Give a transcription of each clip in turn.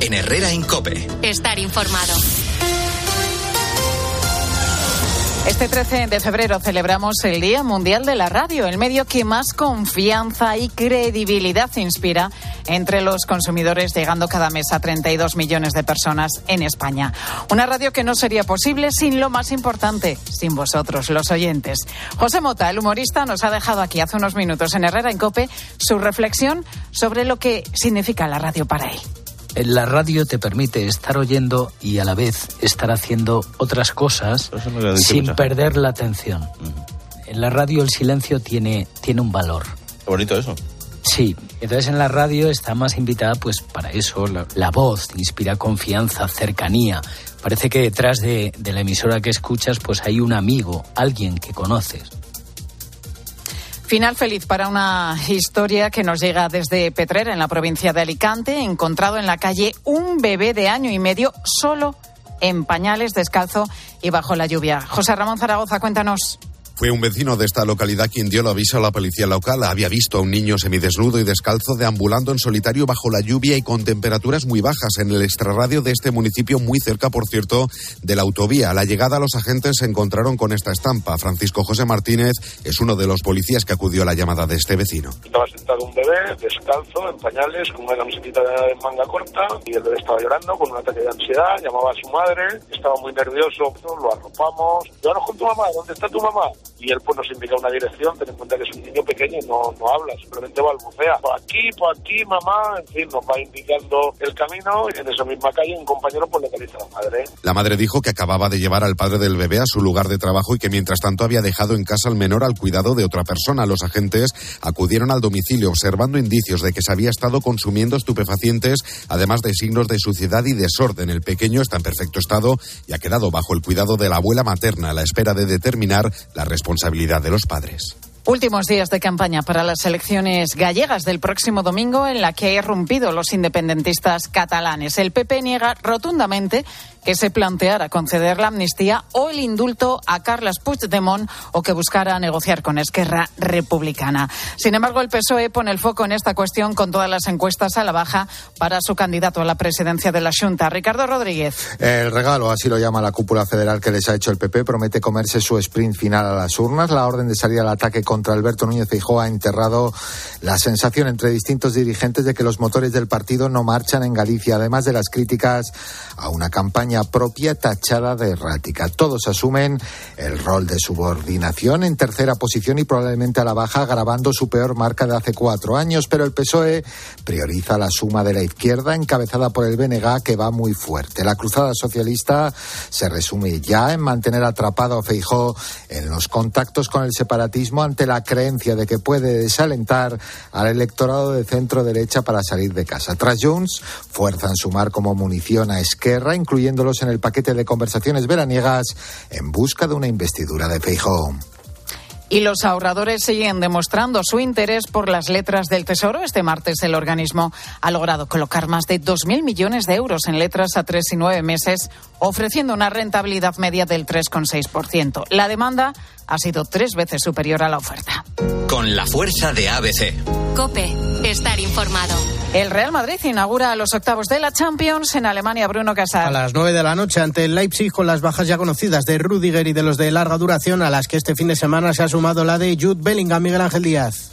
en Herrera Incope. Estar informado. Este 13 de febrero celebramos el Día Mundial de la Radio, el medio que más confianza y credibilidad inspira entre los consumidores, llegando cada mes a 32 millones de personas en España. Una radio que no sería posible sin lo más importante, sin vosotros, los oyentes. José Mota, el humorista, nos ha dejado aquí hace unos minutos en Herrera en Cope su reflexión sobre lo que significa la radio para él. La radio te permite estar oyendo y a la vez estar haciendo otras cosas sin perder la atención. En la radio el silencio tiene, tiene un valor. Qué bonito eso. Sí, entonces en la radio está más invitada pues para eso, la, la voz inspira confianza, cercanía. Parece que detrás de, de la emisora que escuchas pues hay un amigo, alguien que conoces. Final feliz para una historia que nos llega desde Petrer, en la provincia de Alicante, encontrado en la calle un bebé de año y medio solo en pañales, descalzo y bajo la lluvia. José Ramón Zaragoza, cuéntanos. Fue un vecino de esta localidad quien dio el aviso a la policía local. Había visto a un niño semidesnudo y descalzo deambulando en solitario bajo la lluvia y con temperaturas muy bajas en el extrarradio de este municipio, muy cerca, por cierto, de la autovía. A la llegada, los agentes se encontraron con esta estampa. Francisco José Martínez es uno de los policías que acudió a la llamada de este vecino. Estaba sentado un bebé, descalzo, en pañales, con una camiseta de manga corta, y el bebé estaba llorando con un ataque de ansiedad. Llamaba a su madre, estaba muy nervioso, lo arropamos. Con tu mamá, ¿dónde está tu mamá? Y él pues nos indica una dirección, ten en cuenta que es un niño pequeño y no, no habla, simplemente balbucea. Por aquí, por aquí, mamá, en fin, nos va indicando el camino y en esa misma calle un compañero pues localiza a la madre. La madre dijo que acababa de llevar al padre del bebé a su lugar de trabajo y que mientras tanto había dejado en casa al menor al cuidado de otra persona. Los agentes acudieron al domicilio observando indicios de que se había estado consumiendo estupefacientes, además de signos de suciedad y desorden. El pequeño está en perfecto estado y ha quedado bajo el cuidado de la abuela materna a la espera de determinar la responsabilidad de los padres. Últimos días de campaña para las elecciones gallegas del próximo domingo en la que ha irrumpido los independentistas catalanes. El PP niega rotundamente que se planteara conceder la amnistía o el indulto a Carles Puigdemont o que buscara negociar con Esquerra Republicana. Sin embargo, el PSOE pone el foco en esta cuestión con todas las encuestas a la baja para su candidato a la presidencia de la Junta, Ricardo Rodríguez. El regalo, así lo llama la cúpula federal que les ha hecho el PP, promete comerse su sprint final a las urnas. La orden de salir al ataque contra Alberto Núñez Feijóo ha enterrado la sensación entre distintos dirigentes de que los motores del partido no marchan en Galicia, además de las críticas a una campaña propia tachada de errática. Todos asumen el rol de subordinación en tercera posición y probablemente a la baja, agravando su peor marca de hace cuatro años, pero el PSOE prioriza la suma de la izquierda, encabezada por el BNG, que va muy fuerte. La cruzada socialista se resume ya en mantener atrapado a Feijó en los contactos con el separatismo ante la creencia de que puede desalentar al electorado de centro derecha para salir de casa. Tras Jones, fuerzan sumar como munición a Esquerra, incluyéndolos en el paquete de conversaciones veraniegas en busca de una investidura de Feijóo. Y los ahorradores siguen demostrando su interés por las letras del Tesoro. Este martes el organismo ha logrado colocar más de 2.000 millones de euros en letras a tres y nueve meses, ofreciendo una rentabilidad media del 3,6%. La demanda ha sido tres veces superior a la oferta. Con la fuerza de ABC. Cope, estar informado. El Real Madrid inaugura los octavos de la Champions en Alemania, Bruno Casar. A las 9 de la noche ante el Leipzig con las bajas ya conocidas de Rudiger y de los de larga duración a las que este fin de semana se ha sumado la de Jude Bellingham, Miguel Ángel Díaz.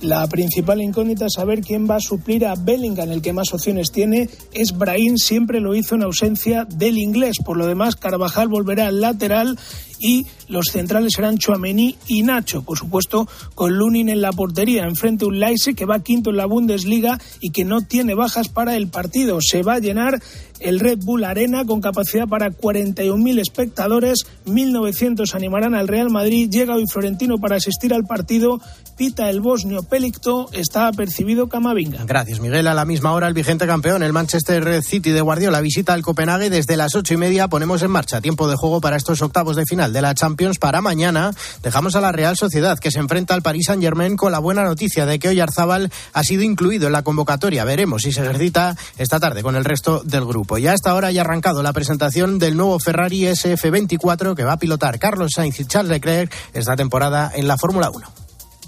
La principal incógnita es saber quién va a suplir a Bellingham. El que más opciones tiene es Brahim, siempre lo hizo en ausencia del inglés. Por lo demás, Carvajal volverá al lateral y los centrales serán Chuamení y Nacho. Por supuesto, con Lunin en la portería. Enfrente un Leise que va quinto en la Bundesliga y que no tiene bajas para el partido. Se va a llenar el Red Bull Arena con capacidad para 41.000 espectadores. 1.900 animarán al Real Madrid. Llega hoy Florentino para asistir al partido. Pita el bosnio Pelicto. Está apercibido Camavinga. Gracias, Miguel. A la misma hora, el vigente campeón, el Manchester City de Guardiola, visita al Copenhague. Desde las ocho y media ponemos en marcha tiempo de juego para estos octavos de final de la Champions para mañana. Dejamos a la Real Sociedad, que se enfrenta al Paris Saint-Germain con la buena noticia de que hoy Arzabal ha sido incluido en la convocatoria. Veremos si se ejercita esta tarde con el resto del grupo. Ya hasta ahora ya ha arrancado la presentación del nuevo Ferrari SF24 que va a pilotar Carlos Sainz y Charles Leclerc esta temporada en la Fórmula 1.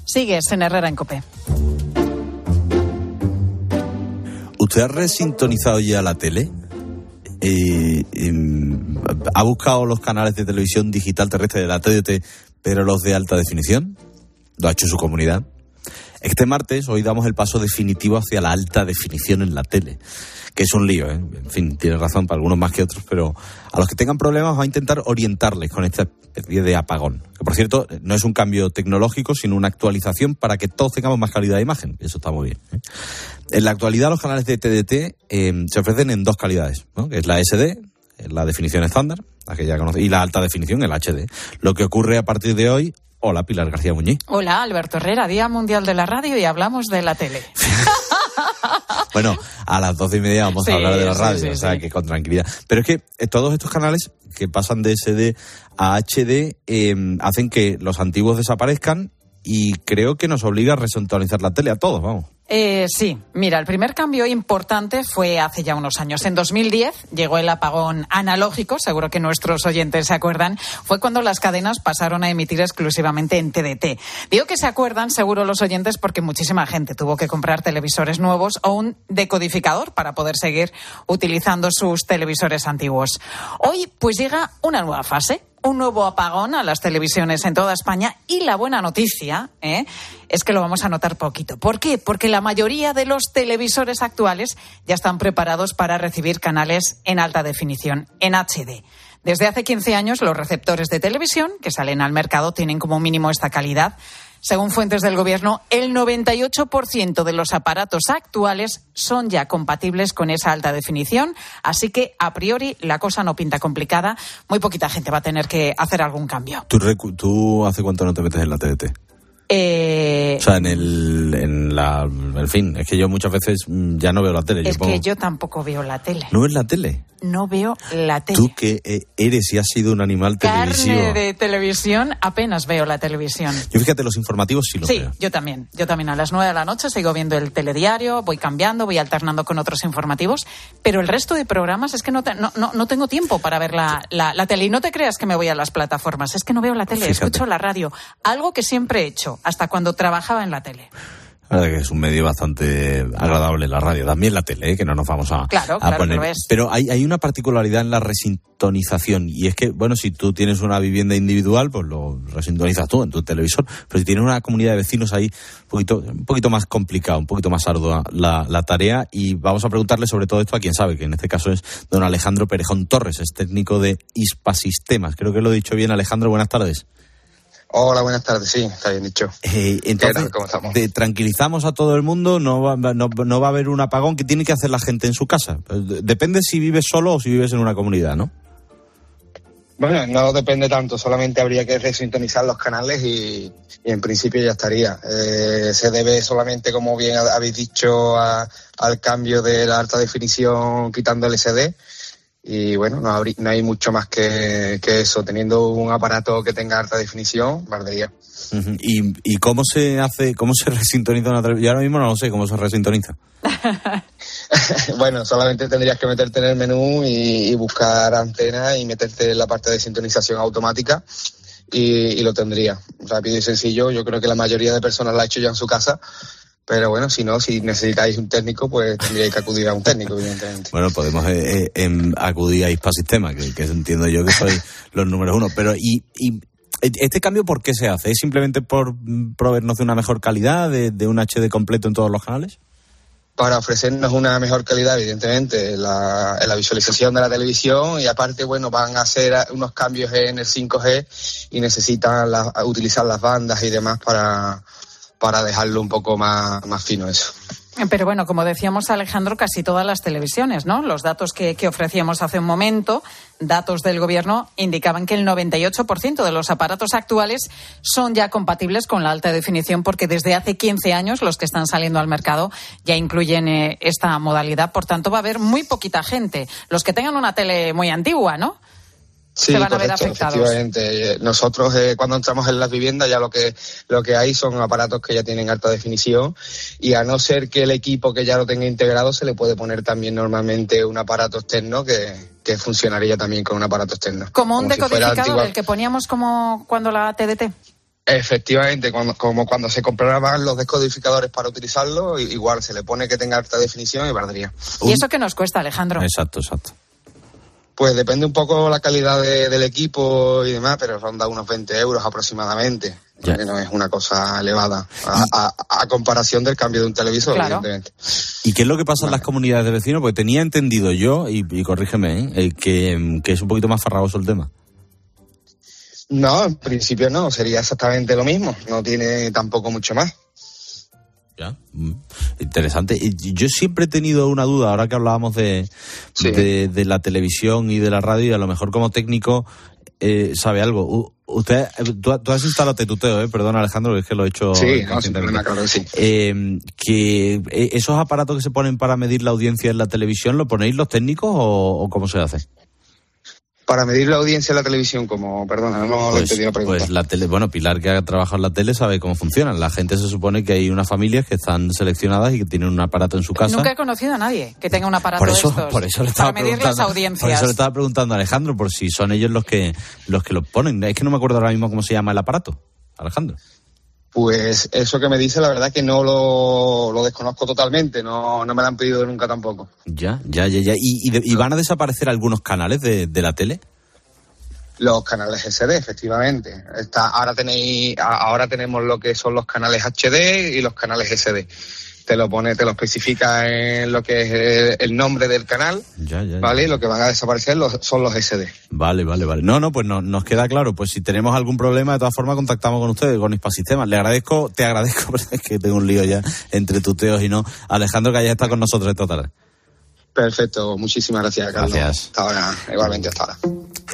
Sigues en Herrera en Copé. ¿Usted ha resintonizado ya la tele? Eh, em, ¿Ha buscado los canales de televisión digital terrestre de la TDT, pero los de alta definición? ¿Lo ha hecho su comunidad? Este martes hoy damos el paso definitivo hacia la alta definición en la tele, que es un lío, ¿eh? En fin, tiene razón para algunos más que otros, pero a los que tengan problemas va a intentar orientarles con esta especie de apagón. Que por cierto, no es un cambio tecnológico, sino una actualización para que todos tengamos más calidad de imagen. Eso está muy bien. ¿eh? En la actualidad los canales de TDT eh, se ofrecen en dos calidades, ¿no? que es la SD, la definición estándar, la que ya conoce, y la alta definición, el HD. Lo que ocurre a partir de hoy Hola, Pilar García Muñiz. Hola, Alberto Herrera, Día Mundial de la Radio y hablamos de la tele. bueno, a las doce y media vamos Sí, a hablar de la radio, sí, o sea que con tranquilidad. Pero es que eh, todos estos canales que pasan de SD a HD eh, hacen que los antiguos desaparezcan y creo que nos obliga a resintonizar la tele a todos, vamos. Eh, sí, mira, el primer cambio importante fue hace ya unos años. En 2010 llegó el apagón analógico, seguro que nuestros oyentes se acuerdan, fue cuando las cadenas pasaron a emitir exclusivamente en TDT. Digo que se acuerdan, seguro los oyentes, porque muchísima gente tuvo que comprar televisores nuevos o un decodificador para poder seguir utilizando sus televisores antiguos. Hoy, pues llega una nueva fase un nuevo apagón a las televisiones en toda España y la buena noticia ¿eh? es que lo vamos a notar poquito. ¿Por qué? Porque la mayoría de los televisores actuales ya están preparados para recibir canales en alta definición, en HD. Desde hace 15 años los receptores de televisión que salen al mercado tienen como mínimo esta calidad. Según fuentes del Gobierno, el 98% de los aparatos actuales son ya compatibles con esa alta definición, así que a priori la cosa no pinta complicada. Muy poquita gente va a tener que hacer algún cambio. ¿Tú, hace cuánto no te metes en la TDT? Eh, O sea, en el, en la, en fin, es que yo muchas veces mm, ya no veo la tele. es pongo- que yo tampoco veo la tele. ¿No ves la tele? No veo la tele. Tú que eh, eres y has sido un animal televisivo. Carne de televisión, apenas veo la televisión. Yo fíjate, los informativos sí los Sí, veo. yo también. Yo también a las nueve de la noche sigo viendo el telediario, voy cambiando, voy alternando con otros informativos, pero el resto de programas es que no, te- no, no, no tengo tiempo para ver la, la, la tele. Y no te creas que me voy a las plataformas, es que no veo la tele, Fíjate. escucho la radio. Algo que siempre he hecho, hasta cuando trabajaba en la tele. La verdad que es un medio bastante agradable la radio, también la tele, ¿eh? que no nos vamos a, Claro, a claro que poner. lo es. Pero hay, hay una particularidad en la resintonización y es que, bueno, si tú tienes una vivienda individual, pues lo resintonizas tú en tu televisor, pero si tienes una comunidad de vecinos ahí, un poquito, un poquito más complicado, un poquito más ardua la, la tarea y vamos a preguntarle sobre todo esto a quien sabe, que en este caso es don Alejandro Perejón Torres, es técnico de ISPA-Sistemas. Creo que lo he dicho bien, Alejandro, buenas tardes. Hola, buenas tardes, sí, está bien dicho. Eh, entonces? ¿Cómo estamos? de- tranquilizamos a todo el mundo, no va, no, no va a haber un apagón que tiene que hacer la gente en su casa. Eh, Depende si vives solo o si vives en una comunidad, ¿no? Bueno, no depende tanto, solamente habría que resintonizar los canales y, y en principio ya estaría. Eh, se debe solamente, como bien ha- habéis dicho, a- al cambio de la alta definición quitando el SD. Y bueno, no, no hay mucho más que, que eso. Teniendo un aparato que tenga alta definición. Ujú. ¿Y, ¿Y cómo se hace, cómo se resintoniza una televisión? Yo ahora mismo no lo sé cómo se resintoniza. bueno, solamente tendrías que meterte en el menú y, y buscar antena y meterte en la parte de sintonización automática y, y lo tendría. Rápido y sencillo. Yo creo que la mayoría de personas lo ha hecho ya en su casa. Pero bueno, si no, si necesitáis un técnico, pues tendríais que acudir a un técnico, evidentemente. Bueno, podemos eh, eh, em, acudir a ISPA Sistema, que, que entiendo yo que soy los números uno. Pero, ¿y, y este cambio por qué se hace? ¿Es simplemente por mm, proveernos de una mejor calidad, de, de un HD completo en todos los canales? Para ofrecernos una mejor calidad, evidentemente, en la, en la visualización de la televisión y aparte, bueno, van a hacer unos cambios en el 5G y necesitan la- utilizar las bandas y demás para, para dejarlo un poco más, más fino eso. Pero bueno, como decíamos Alejandro, casi todas las televisiones, ¿no? Los datos que, que ofrecíamos hace un momento, datos del gobierno, indicaban que el 98% de los aparatos actuales son ya compatibles con la alta definición porque desde hace 15 años los que están saliendo al mercado ya incluyen eh, esta modalidad. Por tanto, va a haber muy poquita gente. Los que tengan una tele muy antigua, ¿no? Sí, se van a ver correcto, afectados. efectivamente. Nosotros eh, cuando entramos en las viviendas ya lo que lo que hay son aparatos que ya tienen alta definición y a no ser que el equipo que ya lo tenga integrado se le puede poner también normalmente un aparato externo que, que funcionaría también con un aparato externo. Como un decodificador, antigua- el que poníamos como cuando la TDT. Efectivamente, cuando, como cuando se compraban los descodificadores para utilizarlo, igual se le pone que tenga alta definición y valdría. ¿Y eso qué nos cuesta, Alejandro? Exacto, exacto. Pues depende un poco la calidad de- del equipo y demás, pero ronda unos 20 euros aproximadamente. Ya. Que no es una cosa elevada a, a- a comparación del cambio de un televisor, Claro. evidentemente. ¿Y qué es lo que pasa en las comunidades de vecinos? Porque tenía entendido yo, y, y corrígeme, ¿eh? Eh, que, que es un poquito más farragoso el tema. No, en principio no, sería exactamente lo mismo, no tiene tampoco mucho más. Ya. Mm. Interesante. Yo siempre he tenido una duda, ahora que hablábamos de, Sí. de, de la televisión y de la radio, y a lo mejor como técnico eh, sabe algo. U- usted, tú, tú has instalado Tetuteo, ¿eh? Perdón, Alejandro, que es que lo he hecho. Sí, no, sin conscientemente. problema, claro que sí. Eh, que esos aparatos que se ponen para medir la audiencia en la televisión, ¿lo ponéis los técnicos o, o cómo se hace? Para medir la audiencia en la televisión, como, perdona, no lo he Pues, la pregunta. pues la tele, bueno, Pilar que ha trabajado en la tele sabe cómo funcionan. La gente se supone que hay unas familias que están seleccionadas y que tienen un aparato en su casa. Nunca he conocido a nadie que tenga un aparato por eso, de estos por eso le estaba para medir las preguntando. audiencias. Por eso le estaba preguntando a Alejandro, por si son ellos los que los que lo ponen. Es que no me acuerdo ahora mismo cómo se llama el aparato. Alejandro. Pues eso que me dice, la verdad que no lo, lo desconozco totalmente, no, no me lo han pedido nunca tampoco. Ya, ya, ya, ya. ¿Y, y de- y van a desaparecer algunos canales de, de la tele? Los canales SD, efectivamente. Está, ahora tenéis, ahora tenemos lo que son los canales HD y los canales SD. Te lo pone, te lo especifica en lo que es el, el nombre del canal, Ya, ya, ya. ¿vale? Y lo que van a desaparecer los- son los SD. Vale, vale, vale. No, no, pues no, nos queda claro. Pues si tenemos algún problema, de todas formas contactamos con ustedes, con Sistemas. Le agradezco, te agradezco, pero es que tengo un lío ya entre tuteos y no. Alejandro, que hayas estado con nosotros esta tarde. Perfecto, muchísimas gracias, Carlos. Gracias. Hasta ahora, igualmente hasta ahora.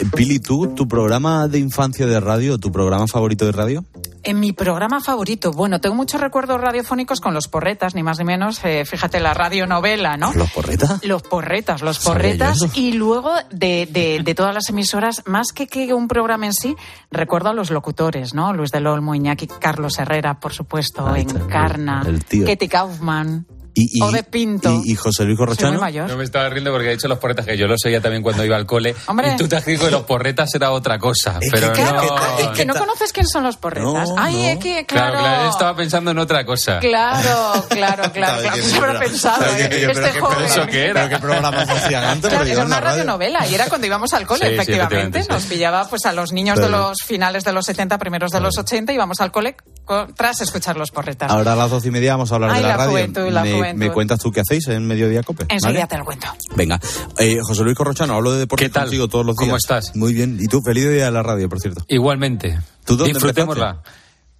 Eh, Pili, ¿tú, tu programa de infancia de radio, tu programa favorito de radio? En mi programa favorito, bueno, tengo muchos recuerdos radiofónicos con los porretas, ni más ni menos. eh, fíjate, la radionovela, ¿no? ¿Los porretas? Los porretas, los porretas. Y luego de, de- de todas las emisoras, más que que un programa en sí, recuerdo a los locutores, ¿no? Luis del Olmo, Iñaki, Carlos Herrera, por supuesto, Encarna, el tío. Ketty Kaufman, Y, y, o de Pinto. y, y José Luis Corrochano. No me estaba riendo porque he dicho los porretas que yo los oía también cuando iba al cole. Hombre. Y tú te has dicho que los porretas era otra cosa. Es pero que, no. Es que no conoces quién son los porretas. No, Ay, no. es que, Claro, claro. claro, yo estaba pensando en otra cosa. Claro, claro, claro, claro. Se habrá pensado, ¿eh? Este joven. ¿Eso qué era? ¿Pero qué programas hacían antes? Claro, era yo una la radio- radionovela y era cuando íbamos al cole, Sí, sí, efectivamente. efectivamente, sí. Nos pillaba pues a los niños de Pero- los finales de los 70, primeros de los 80, íbamos al cole co- tras escuchar los porretas. Ahora a las doce y media vamos a hablar Ay, de la, la radio. juventud, la me, juventud. me cuentas tú qué hacéis en Mediodía Cope? Enseguida ¿vale? te lo cuento. Venga, eh, José Luis Corrochano, hablo de deportes ¿Qué tal? contigo todos los días. ¿Cómo estás? Muy bien. Y tú, feliz día de la radio, por cierto. Igualmente. ¿Tú dónde Disfrutémosla.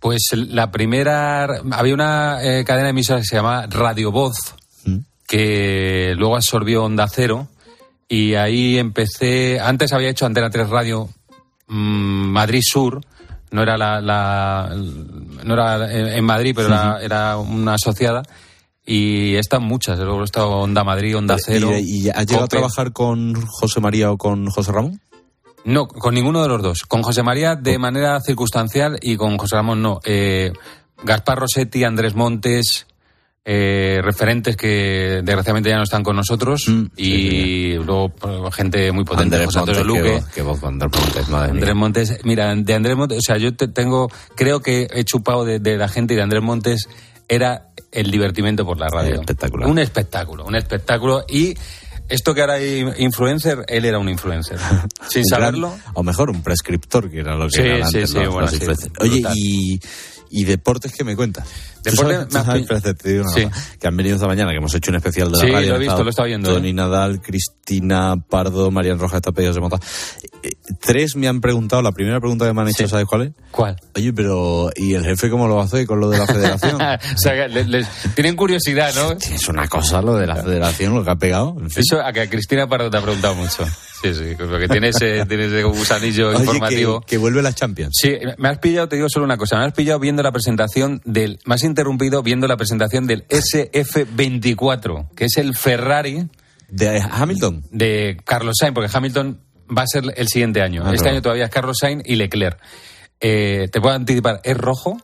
Pues la primera. Había una eh, cadena de emisoras que se llama Radio Voz, ¿Mm? que luego absorbió Onda Cero. Y ahí empecé. Antes había hecho Antena 3 Radio mm, Madrid Sur. No era la, la- no era en Madrid, pero era, era una asociada. Y están muchas. Luego estado Onda Madrid, Onda Cero. ¿Y, y has llegado a trabajar con José María o con José Ramón? No, con ninguno de los dos. Con José María de manera circunstancial y con José Ramón no. Eh, Gaspar Rossetti, Andrés Montes, eh, referentes que desgraciadamente ya no están con nosotros Mm, y luego pues, gente muy potente, Andrés José Montes, Luque. qué voz, qué voz, Andrés Montes, madre mía. Andrés Montes, mira, de Andrés Montes, o sea, yo te tengo, creo que he chupado de, de la gente y de Andrés Montes era el divertimento por la radio. Espectacular. Un espectáculo, un espectáculo. Y esto que ahora hay influencer, él era un influencer. Sin Un gran- saberlo. o mejor, un prescriptor, que era lo que Sí, eran sí, antes sí, los- bueno, los. Oye, y, y deportes, ¿qué me cuentas? Tú Deporte, sabes- tú me has sabes, pi- espérate, te digo una Sí. cosa, que han venido esta mañana, que hemos hecho un especial de la Sí, radio. lo he visto, estado lo estado viendo, Tony ¿eh? Nadal, Cristina Pardo, Marian Rojas, Tapellos de Mota. Eh, tres me han preguntado, la primera pregunta que me han hecho, Sí. ¿sabes cuál es? ¿Cuál? Oye, pero ¿y el jefe cómo lo hace con lo de la federación? o sea, que le- les- tienen curiosidad, ¿no? es una cosa lo de la federación, lo que ha pegado. en fin. Eso a que a Cristina Pardo te ha preguntado mucho. Sí, sí, porque tiene ese, tiene ese gusanillo Oye, informativo. que, que vuelve la Champions. Sí, me has pillado, te digo solo una cosa, me has pillado viendo la presentación del, me has interrumpido viendo la presentación del SF24, que es el Ferrari De Hamilton. de Carlos Sainz, porque Hamilton va a ser el siguiente año. Ah, este año todavía es Carlos Sainz y Leclerc. Eh, te puedo anticipar, es rojo,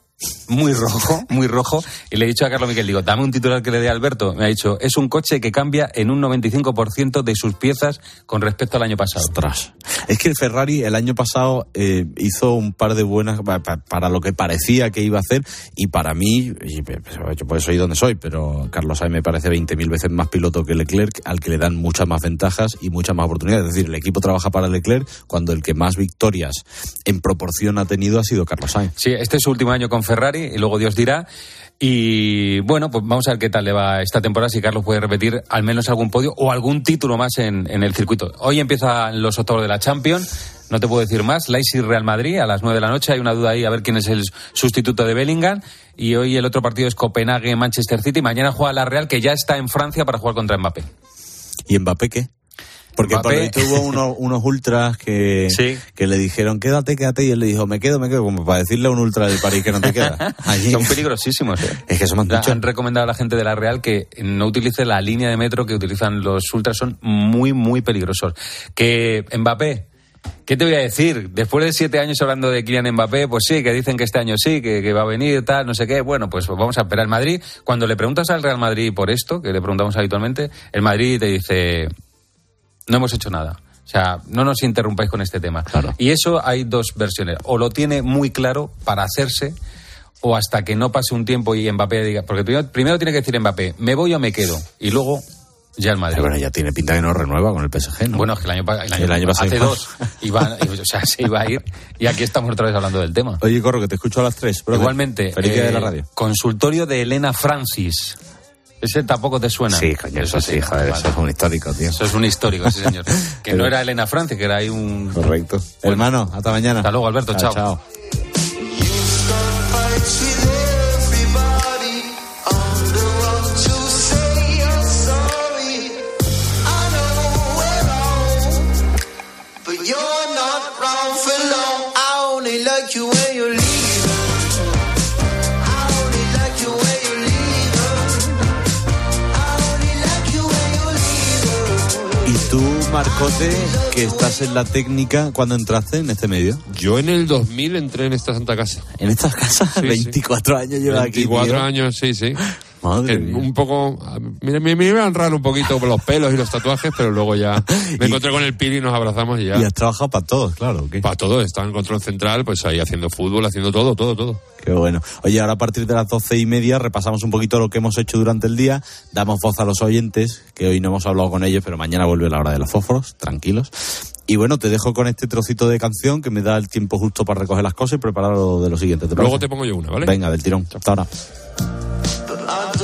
muy rojo, muy rojo. Y le he dicho a Carlos Miquel, digo, dame un titular que le dé a Alberto. Me ha dicho, es un coche que cambia en un 95% de sus piezas con respecto al año pasado. Ostras. Es que el Ferrari el año pasado eh, hizo un par de buenas pa- pa- para lo que parecía que iba a hacer y para mí, y pues, yo pues soy donde soy, pero Carlos Sainz me parece 20.000 veces más piloto que Leclerc, al que le dan muchas más ventajas y muchas más oportunidades. Es decir, el equipo trabaja para Leclerc cuando el que más victorias en proporción ha tenido ha sido Carlos Sainz. Sí, este es su último año con Ferrari y luego Dios dirá. Y bueno, pues vamos a ver qué tal le va esta temporada, si Carlos puede repetir al menos algún podio o algún título más en, en el circuito. Hoy empiezan los octavos de la Champions, no te puedo decir más. Leipzig Real Madrid a las 9 de la noche, hay una duda ahí a ver quién es el sustituto de Bellingham. Y hoy el otro partido es Copenhague Manchester City. Mañana juega la Real, que ya está en Francia para jugar contra Mbappé. ¿Y Mbappé qué? Porque por ahí hubo unos, unos ultras que, Sí. que le dijeron quédate, quédate, y él le dijo me quedo, me quedo, como para decirle a un ultra del París que no te queda. Allí. Son peligrosísimos, ¿eh? Es que eso me han recomendado a la gente de la Real que no utilice la línea de metro que utilizan los ultras, son muy, muy peligrosos. Que Mbappé, ¿qué te voy a decir? Después de siete años hablando de Kylian Mbappé, pues sí, que dicen que este año sí, que, que va a venir, tal, no sé qué. Bueno, pues vamos a esperar. Madrid, cuando le preguntas al Real Madrid por esto, que le preguntamos habitualmente, el Madrid te dice, no hemos hecho nada. O sea, no nos interrumpáis con este tema. Y eso hay dos versiones. O lo tiene muy claro para hacerse, o hasta que no pase un tiempo y Mbappé diga. Porque primero, primero tiene que decir Mbappé, me voy o me quedo. Y luego ya el Madrid. Pero bueno, ya tiene pinta que no renueva con el PSG, ¿no? Bueno, es que el año, el año, El año pasado hace dos iba, o sea, se iba a ir y aquí estamos otra vez hablando del tema. Oye, Corro, que te escucho a las tres. brother. Igualmente, Feliz día eh, de la radio. consultorio de Elena Francis. Ese tampoco te suena. Sí, coño, eso sí, joder, vale. eso es un histórico, tío. Eso es un histórico, sí, señor. Que no era Elena Francis, que era ahí un. Correcto. Hermano, hasta mañana. Hasta luego, Alberto, chao. chao. Tú, Marcote, que estás en la técnica, cuando entraste en este medio? Yo en el 2000 entré en esta santa casa. ¿En esta casa? Sí, sí. 24 años lleva aquí. 24 tío. años, sí, sí. Madre Que mía. un poco. Me, me, me iban raro un poquito los pelos y los tatuajes, pero luego ya me encontré con el Pili y nos abrazamos y ya. Y has trabajado para todos, claro. Para todo, estaba en control central, pues ahí haciendo fútbol, haciendo todo, todo, todo. Qué bueno. Oye, ahora a partir de las doce y media repasamos un poquito lo que hemos hecho durante el día, damos voz a los oyentes, que hoy no hemos hablado con ellos, pero mañana vuelve la hora de los fósforos, tranquilos. Y bueno, te dejo con este trocito de canción que me da el tiempo justo para recoger las cosas y preparar lo de lo siguiente. ¿te Luego te pongo yo una, ¿vale? Venga, del tirón. Hasta ahora. I don't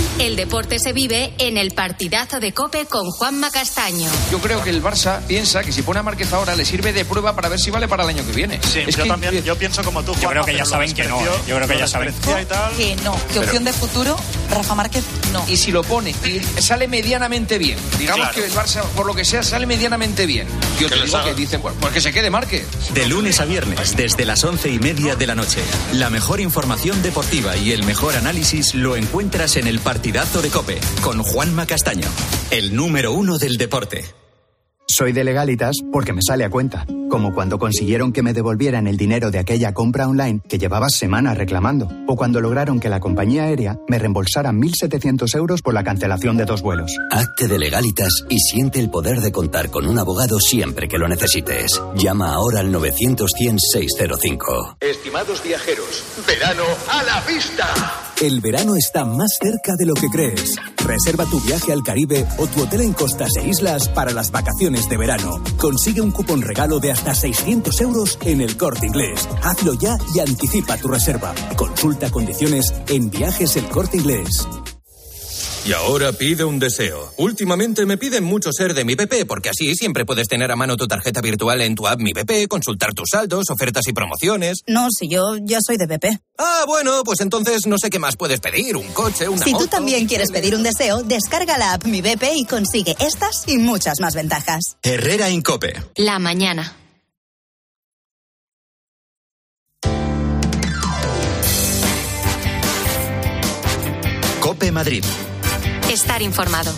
El deporte se vive en el partidazo de Cope con Juanma Castaño. Yo creo que el Barça piensa que si pone a Márquez ahora le sirve de prueba para ver si vale para el año que viene. Sí, Es yo que- también, yo pienso como tú, Yo creo que ya saben que no, ¿eh? Yo creo que ya saben. despreció y tal. Que no, que Pero- opción de futuro, Rafa Márquez no. Y si lo pone y sale medianamente bien, digamos Claro. que el Barça, por lo que sea, sale medianamente bien. Yo te digo que dicen, pues, pues que se quede Márquez. De lunes a viernes, desde las once y media de la noche. La mejor información deportiva y el mejor análisis lo encuentras en el partidazo de Cope con Juanma Castaño, el número uno del deporte. Soy de legalitas porque me sale a cuenta, como cuando consiguieron que me devolvieran el dinero de aquella compra online que llevaba semanas reclamando, o cuando lograron que la compañía aérea me reembolsara 1.700 euros por la cancelación de dos vuelos. Hazte de legalitas y siente el poder de contar con un abogado siempre que lo necesites. Llama ahora al 900 100 605. Estimados viajeros, verano a la vista. El verano está más cerca de lo que crees. Reserva tu viaje al Caribe o tu hotel en costas e islas para las vacaciones de verano. Consigue un cupón regalo de hasta hasta 600 euros en el corte inglés. Hazlo ya y anticipa tu reserva. Consulta condiciones en viajes el corte inglés. Y ahora pide un deseo. Últimamente me piden mucho ser de mi BP, porque así siempre puedes tener a mano tu tarjeta virtual en tu app Mi BP, consultar tus saldos, ofertas y promociones. No, si yo ya soy de BP. Ah, bueno, pues entonces no sé qué más puedes pedir, un coche, una Si tú también quieres pedir un deseo, descarga la app Mi BP y consigue estas y muchas más ventajas. Herrera Incope. La mañana. Cope Madrid. Estar informado.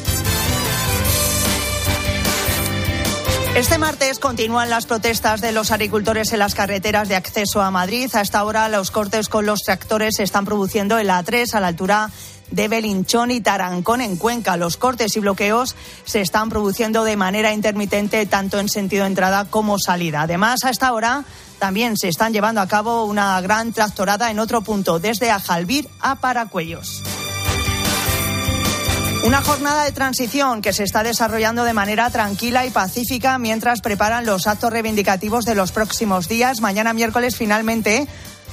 Este martes continúan las protestas de los agricultores en las carreteras de acceso a Madrid. A esta hora los cortes con los tractores se están produciendo en la A3 a la altura de Belinchón y Tarancón en Cuenca. Los cortes y bloqueos se están produciendo de manera intermitente tanto en sentido entrada como salida. Además, a esta hora también se están llevando a cabo una gran tractorada en otro punto, desde Ajalbir a Paracuellos. Una jornada de transición que se está desarrollando de manera tranquila y pacífica mientras preparan los actos reivindicativos de los próximos días. Mañana miércoles finalmente,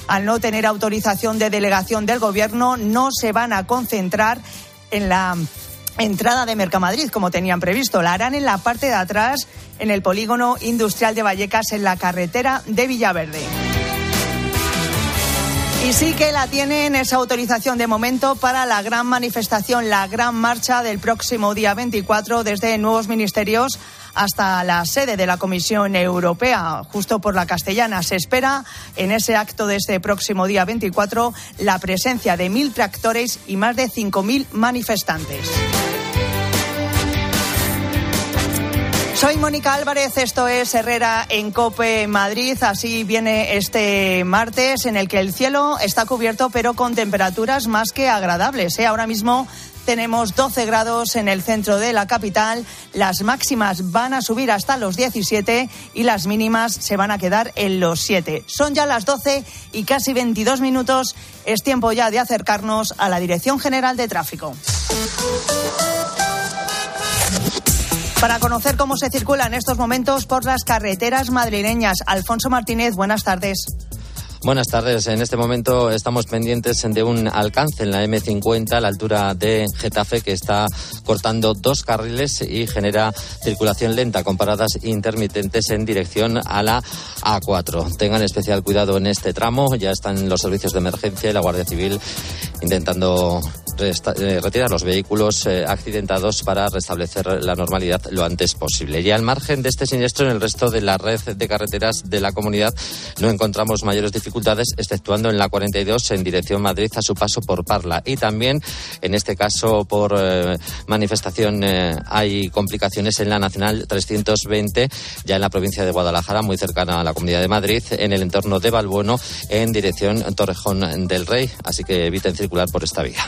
al no tener autorización de delegación del Gobierno, no se van a concentrar en la entrada de Mercamadrid como tenían previsto. La harán en la parte de atrás, en el polígono industrial de Vallecas, en la carretera de Villaverde. Y sí que la tienen esa autorización de momento para la gran manifestación, la gran marcha del próximo día 24 desde nuevos ministerios hasta la sede de la Comisión Europea, justo por la castellana. Se espera en ese acto de este próximo día 24 la presencia de mil tractores y más de 5.000 manifestantes. Soy Mónica Álvarez, esto es Herrera en Cope Madrid. Así viene este martes en el que el cielo está cubierto pero con temperaturas más que agradables. ¿eh? Ahora mismo tenemos 12 grados en el centro de la capital. Las máximas van a subir hasta los 17 y las mínimas se van a quedar en los 7. Son ya las 12 y casi 22 minutos. Es tiempo ya de acercarnos a la Dirección General de Tráfico. Para conocer cómo se circula en estos momentos por las carreteras madrileñas, Alfonso Martínez, buenas tardes. Buenas tardes. En este momento estamos pendientes de un alcance en la M50 a la altura de Getafe que está cortando dos carriles y genera circulación lenta con paradas intermitentes en dirección a la A4. Tengan especial cuidado en este tramo. Ya están los servicios de emergencia y la Guardia Civil intentando eh, retirar los vehículos eh, accidentados para restablecer la normalidad lo antes posible. Y al margen de este siniestro, en el resto de la red de carreteras de la comunidad no encontramos mayores dificultades, exceptuando en la 42 en dirección Madrid a su paso por Parla. Y también, en este caso, por eh, manifestación, hay complicaciones en la Nacional 320, ya en la provincia de Guadalajara, muy cercana a la Comunidad de Madrid, en el entorno de Balbueno, en dirección Torrejón del Rey. Así que eviten circular por esta vía.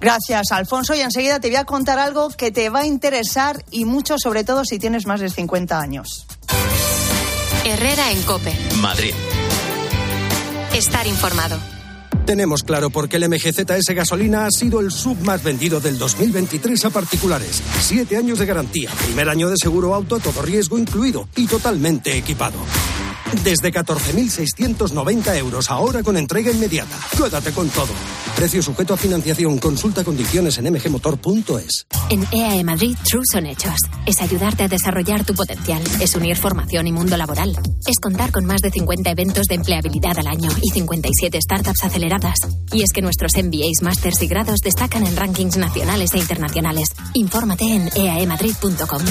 Gracias, Alfonso. Y enseguida te voy a contar algo que te va a interesar y mucho, sobre todo si tienes más de 50 años. Herrera en Cope. Madrid. Estar informado. Tenemos claro por qué el MGZS gasolina ha sido el sub más vendido del 2023 a particulares. Siete años de garantía, primer año de seguro auto, todo riesgo incluido y totalmente equipado. Desde 14.690 euros, ahora con entrega inmediata. Quédate con todo. Precio sujeto a financiación. Consulta condiciones en mgmotor.es. En EAE Madrid, True son hechos. Es ayudarte a desarrollar tu potencial. Es unir formación y mundo laboral. Es contar con más de 50 eventos de empleabilidad al año y 57 startups aceleradas. Y es que nuestros MBAs, másters y grados destacan en rankings nacionales e internacionales. Infórmate en E eaemadrid.com.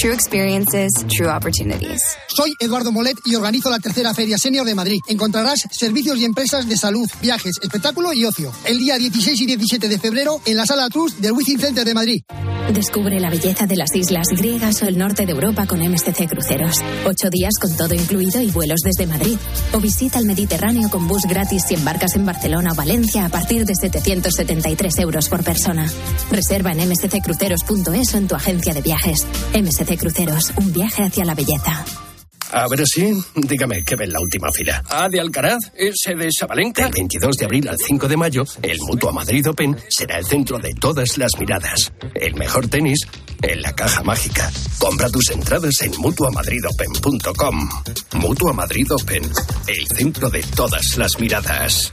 True experiences, true opportunities. Soy Eduardo Molet y organizo la tercera Feria Senior de Madrid. Encontrarás servicios y empresas de salud, viajes, espectáculo y ocio. El día 16 y 17 de febrero en la Sala Trust del Wizzing Center de Madrid. Descubre la belleza de las islas griegas o el norte de Europa con MSC Cruceros. Ocho días con todo incluido y vuelos desde Madrid. O visita el Mediterráneo con bus gratis si embarcas en Barcelona o Valencia a partir de 773 euros por persona. Reserva en msccruceros.es o en tu agencia de viajes. MSC Cruceros, un viaje hacia la belleza. A ver si, dígame, ¿qué ve en la última fila? Ah, de Alcaraz, ese de Sabalenka. Del 22 de abril al 5 de mayo, el Mutua Madrid Open será el centro de todas las miradas. El mejor tenis en la caja mágica. Compra tus entradas en mutuamadridopen.com. Mutua Madrid Open, el centro de todas las miradas.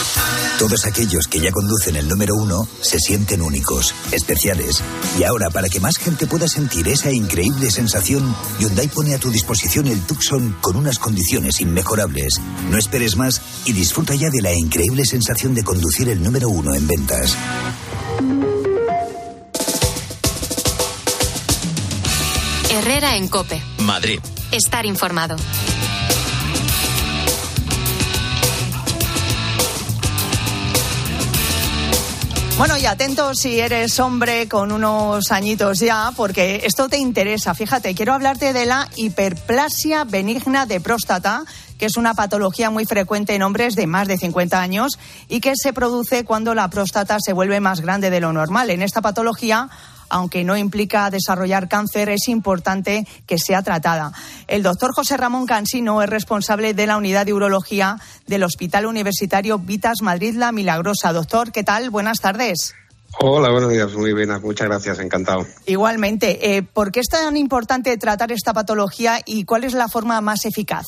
Todos aquellos que ya conducen el número uno se sienten únicos, especiales. Y ahora, para que más gente pueda sentir esa increíble sensación, Hyundai pone a tu disposición el Tucson con unas condiciones inmejorables. No esperes más y disfruta ya de la increíble sensación de conducir el número uno en ventas. Herrera en Cope. Madrid. Estar informado. Bueno, y atento si eres hombre con unos añitos ya, porque esto te interesa. Fíjate, quiero hablarte de la hiperplasia benigna de próstata, que es una patología muy frecuente en hombres de más de 50 años y que se produce cuando la próstata se vuelve más grande de lo normal. En esta patología aunque no implica desarrollar cáncer, es importante que sea tratada. El doctor José Ramón Cansino es responsable de la unidad de urología del Hospital Universitario Vitas Madrid La Milagrosa. Doctor, ¿qué tal? Buenas tardes. Hola, buenos días, muy bien, muchas gracias, encantado. Igualmente, eh, ¿por qué es tan importante tratar esta patología y cuál es la forma más eficaz?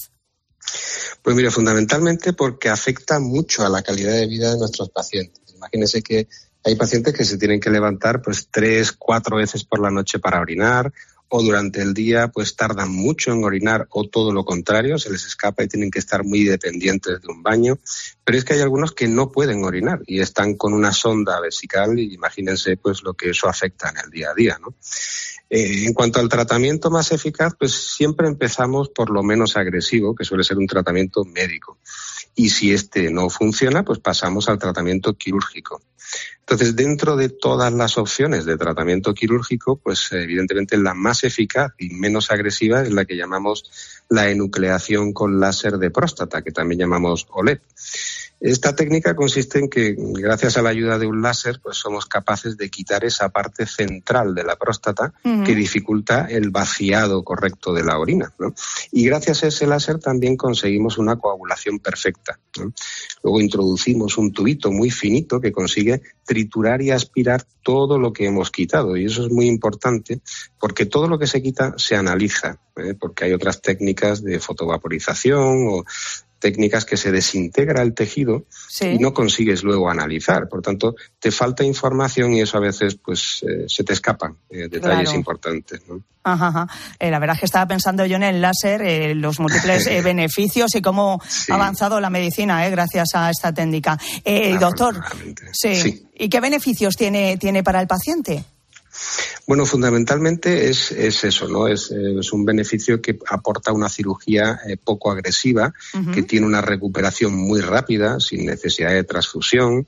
Pues mire, fundamentalmente porque afecta mucho a la calidad de vida de nuestros pacientes. Imagínense que hay pacientes que se tienen que levantar pues tres, cuatro veces por la noche para orinar o durante el día pues tardan mucho en orinar o todo lo contrario, se les escapa y tienen que estar muy dependientes de un baño. Pero es que hay algunos que no pueden orinar y están con una sonda vesical y imagínense pues lo que eso afecta en el día a día, ¿no? Eh, en cuanto al tratamiento más eficaz, pues siempre empezamos por lo menos agresivo, que suele ser un tratamiento médico. Y si este no funciona, pues pasamos al tratamiento quirúrgico. Entonces, dentro de todas las opciones de tratamiento quirúrgico, pues evidentemente la más eficaz y menos agresiva es la que llamamos la enucleación con láser de próstata, que también llamamos OLED. Esta técnica consiste en que, gracias a la ayuda de un láser, pues somos capaces de quitar esa parte central de la próstata que dificulta el vaciado correcto de la orina. ¿no? Y gracias a ese láser también conseguimos una coagulación perfecta. ¿no? Luego introducimos un tubito muy finito que consigue triturar y aspirar todo lo que hemos quitado. Y eso es muy importante porque todo lo que se quita se analiza, ¿eh? porque hay otras técnicas de fotovaporización o técnicas que se desintegra el tejido y no consigues luego analizar. Por tanto, te falta información y eso a veces pues eh, se te escapan eh, detalles Claro. importantes. ¿no? Ajá, ajá. Eh, la verdad es que estaba pensando yo en el láser, los múltiples beneficios y cómo ha avanzado la medicina gracias a esta técnica. Eh, doctor. Sí. ¿y qué beneficios tiene, tiene para el paciente? Bueno, fundamentalmente es, es eso, ¿no? Es, es un beneficio que aporta una cirugía eh, poco agresiva, que tiene una recuperación muy rápida, sin necesidad de transfusión,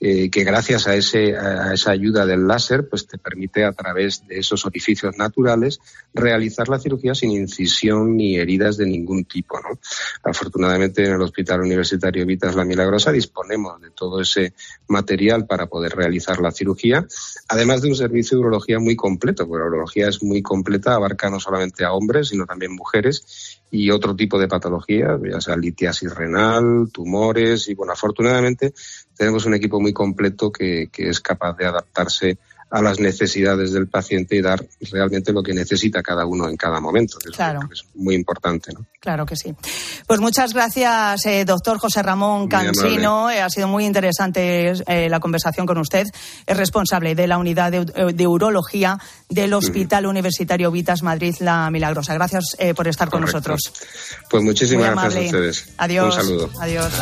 eh, que gracias a, ese, a esa ayuda del láser, pues te permite a través de esos orificios naturales realizar la cirugía sin incisión ni heridas de ningún tipo, ¿no? Afortunadamente en el Hospital Universitario Vitas La Milagrosa disponemos de todo ese material para poder realizar la cirugía, además de un servicio de urología muy completo, porque la urología es muy completa, abarca no solamente a hombres, sino también mujeres y otro tipo de patologías, ya sea litiasis renal, tumores, y bueno, afortunadamente tenemos un equipo muy completo que, que es capaz de adaptarse a las necesidades del paciente y dar realmente lo que necesita cada uno en cada momento, que es Claro. muy importante. ¿no? Claro que sí. Pues muchas gracias, eh, doctor José Ramón Cansino. Eh, ha sido muy interesante eh, la conversación con usted. Es responsable de la unidad de, de urología del Hospital Universitario Vitas Madrid La Milagrosa. Gracias por estar con nosotros. Pues muchísimas gracias a ustedes. Adiós. Un saludo. Adiós.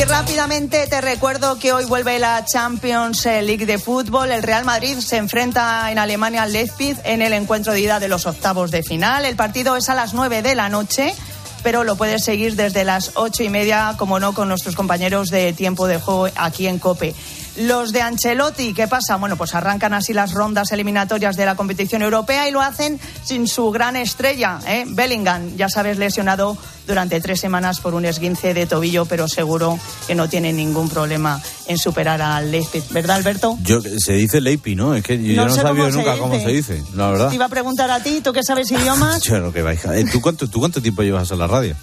Y rápidamente te recuerdo que hoy vuelve la Champions League de fútbol. El Real Madrid se enfrenta en Alemania al Leipzig en el encuentro de ida de los octavos de final. El partido es a las 9 de la noche, pero lo puedes seguir desde las ocho y media, como no, con nuestros compañeros de tiempo de juego aquí en COPE. Los de Ancelotti, ¿qué pasa? Bueno, pues arrancan así las rondas eliminatorias de la competición europea y lo hacen sin su gran estrella, ¿eh? Bellingham. Ya sabes, lesionado durante tres semanas por un esguince de tobillo, pero seguro que no tiene ningún problema en superar al Leipzig, ¿verdad, Alberto? Yo, se dice Leipi, ¿no? Es que yo no, no sabía nunca cómo se dice, la verdad. Te iba a preguntar a ti, ¿tú qué sabes idiomas? yo no, que vais. Eh, ¿Tú cuánto, ¿Tú cuánto tiempo llevas en la radio?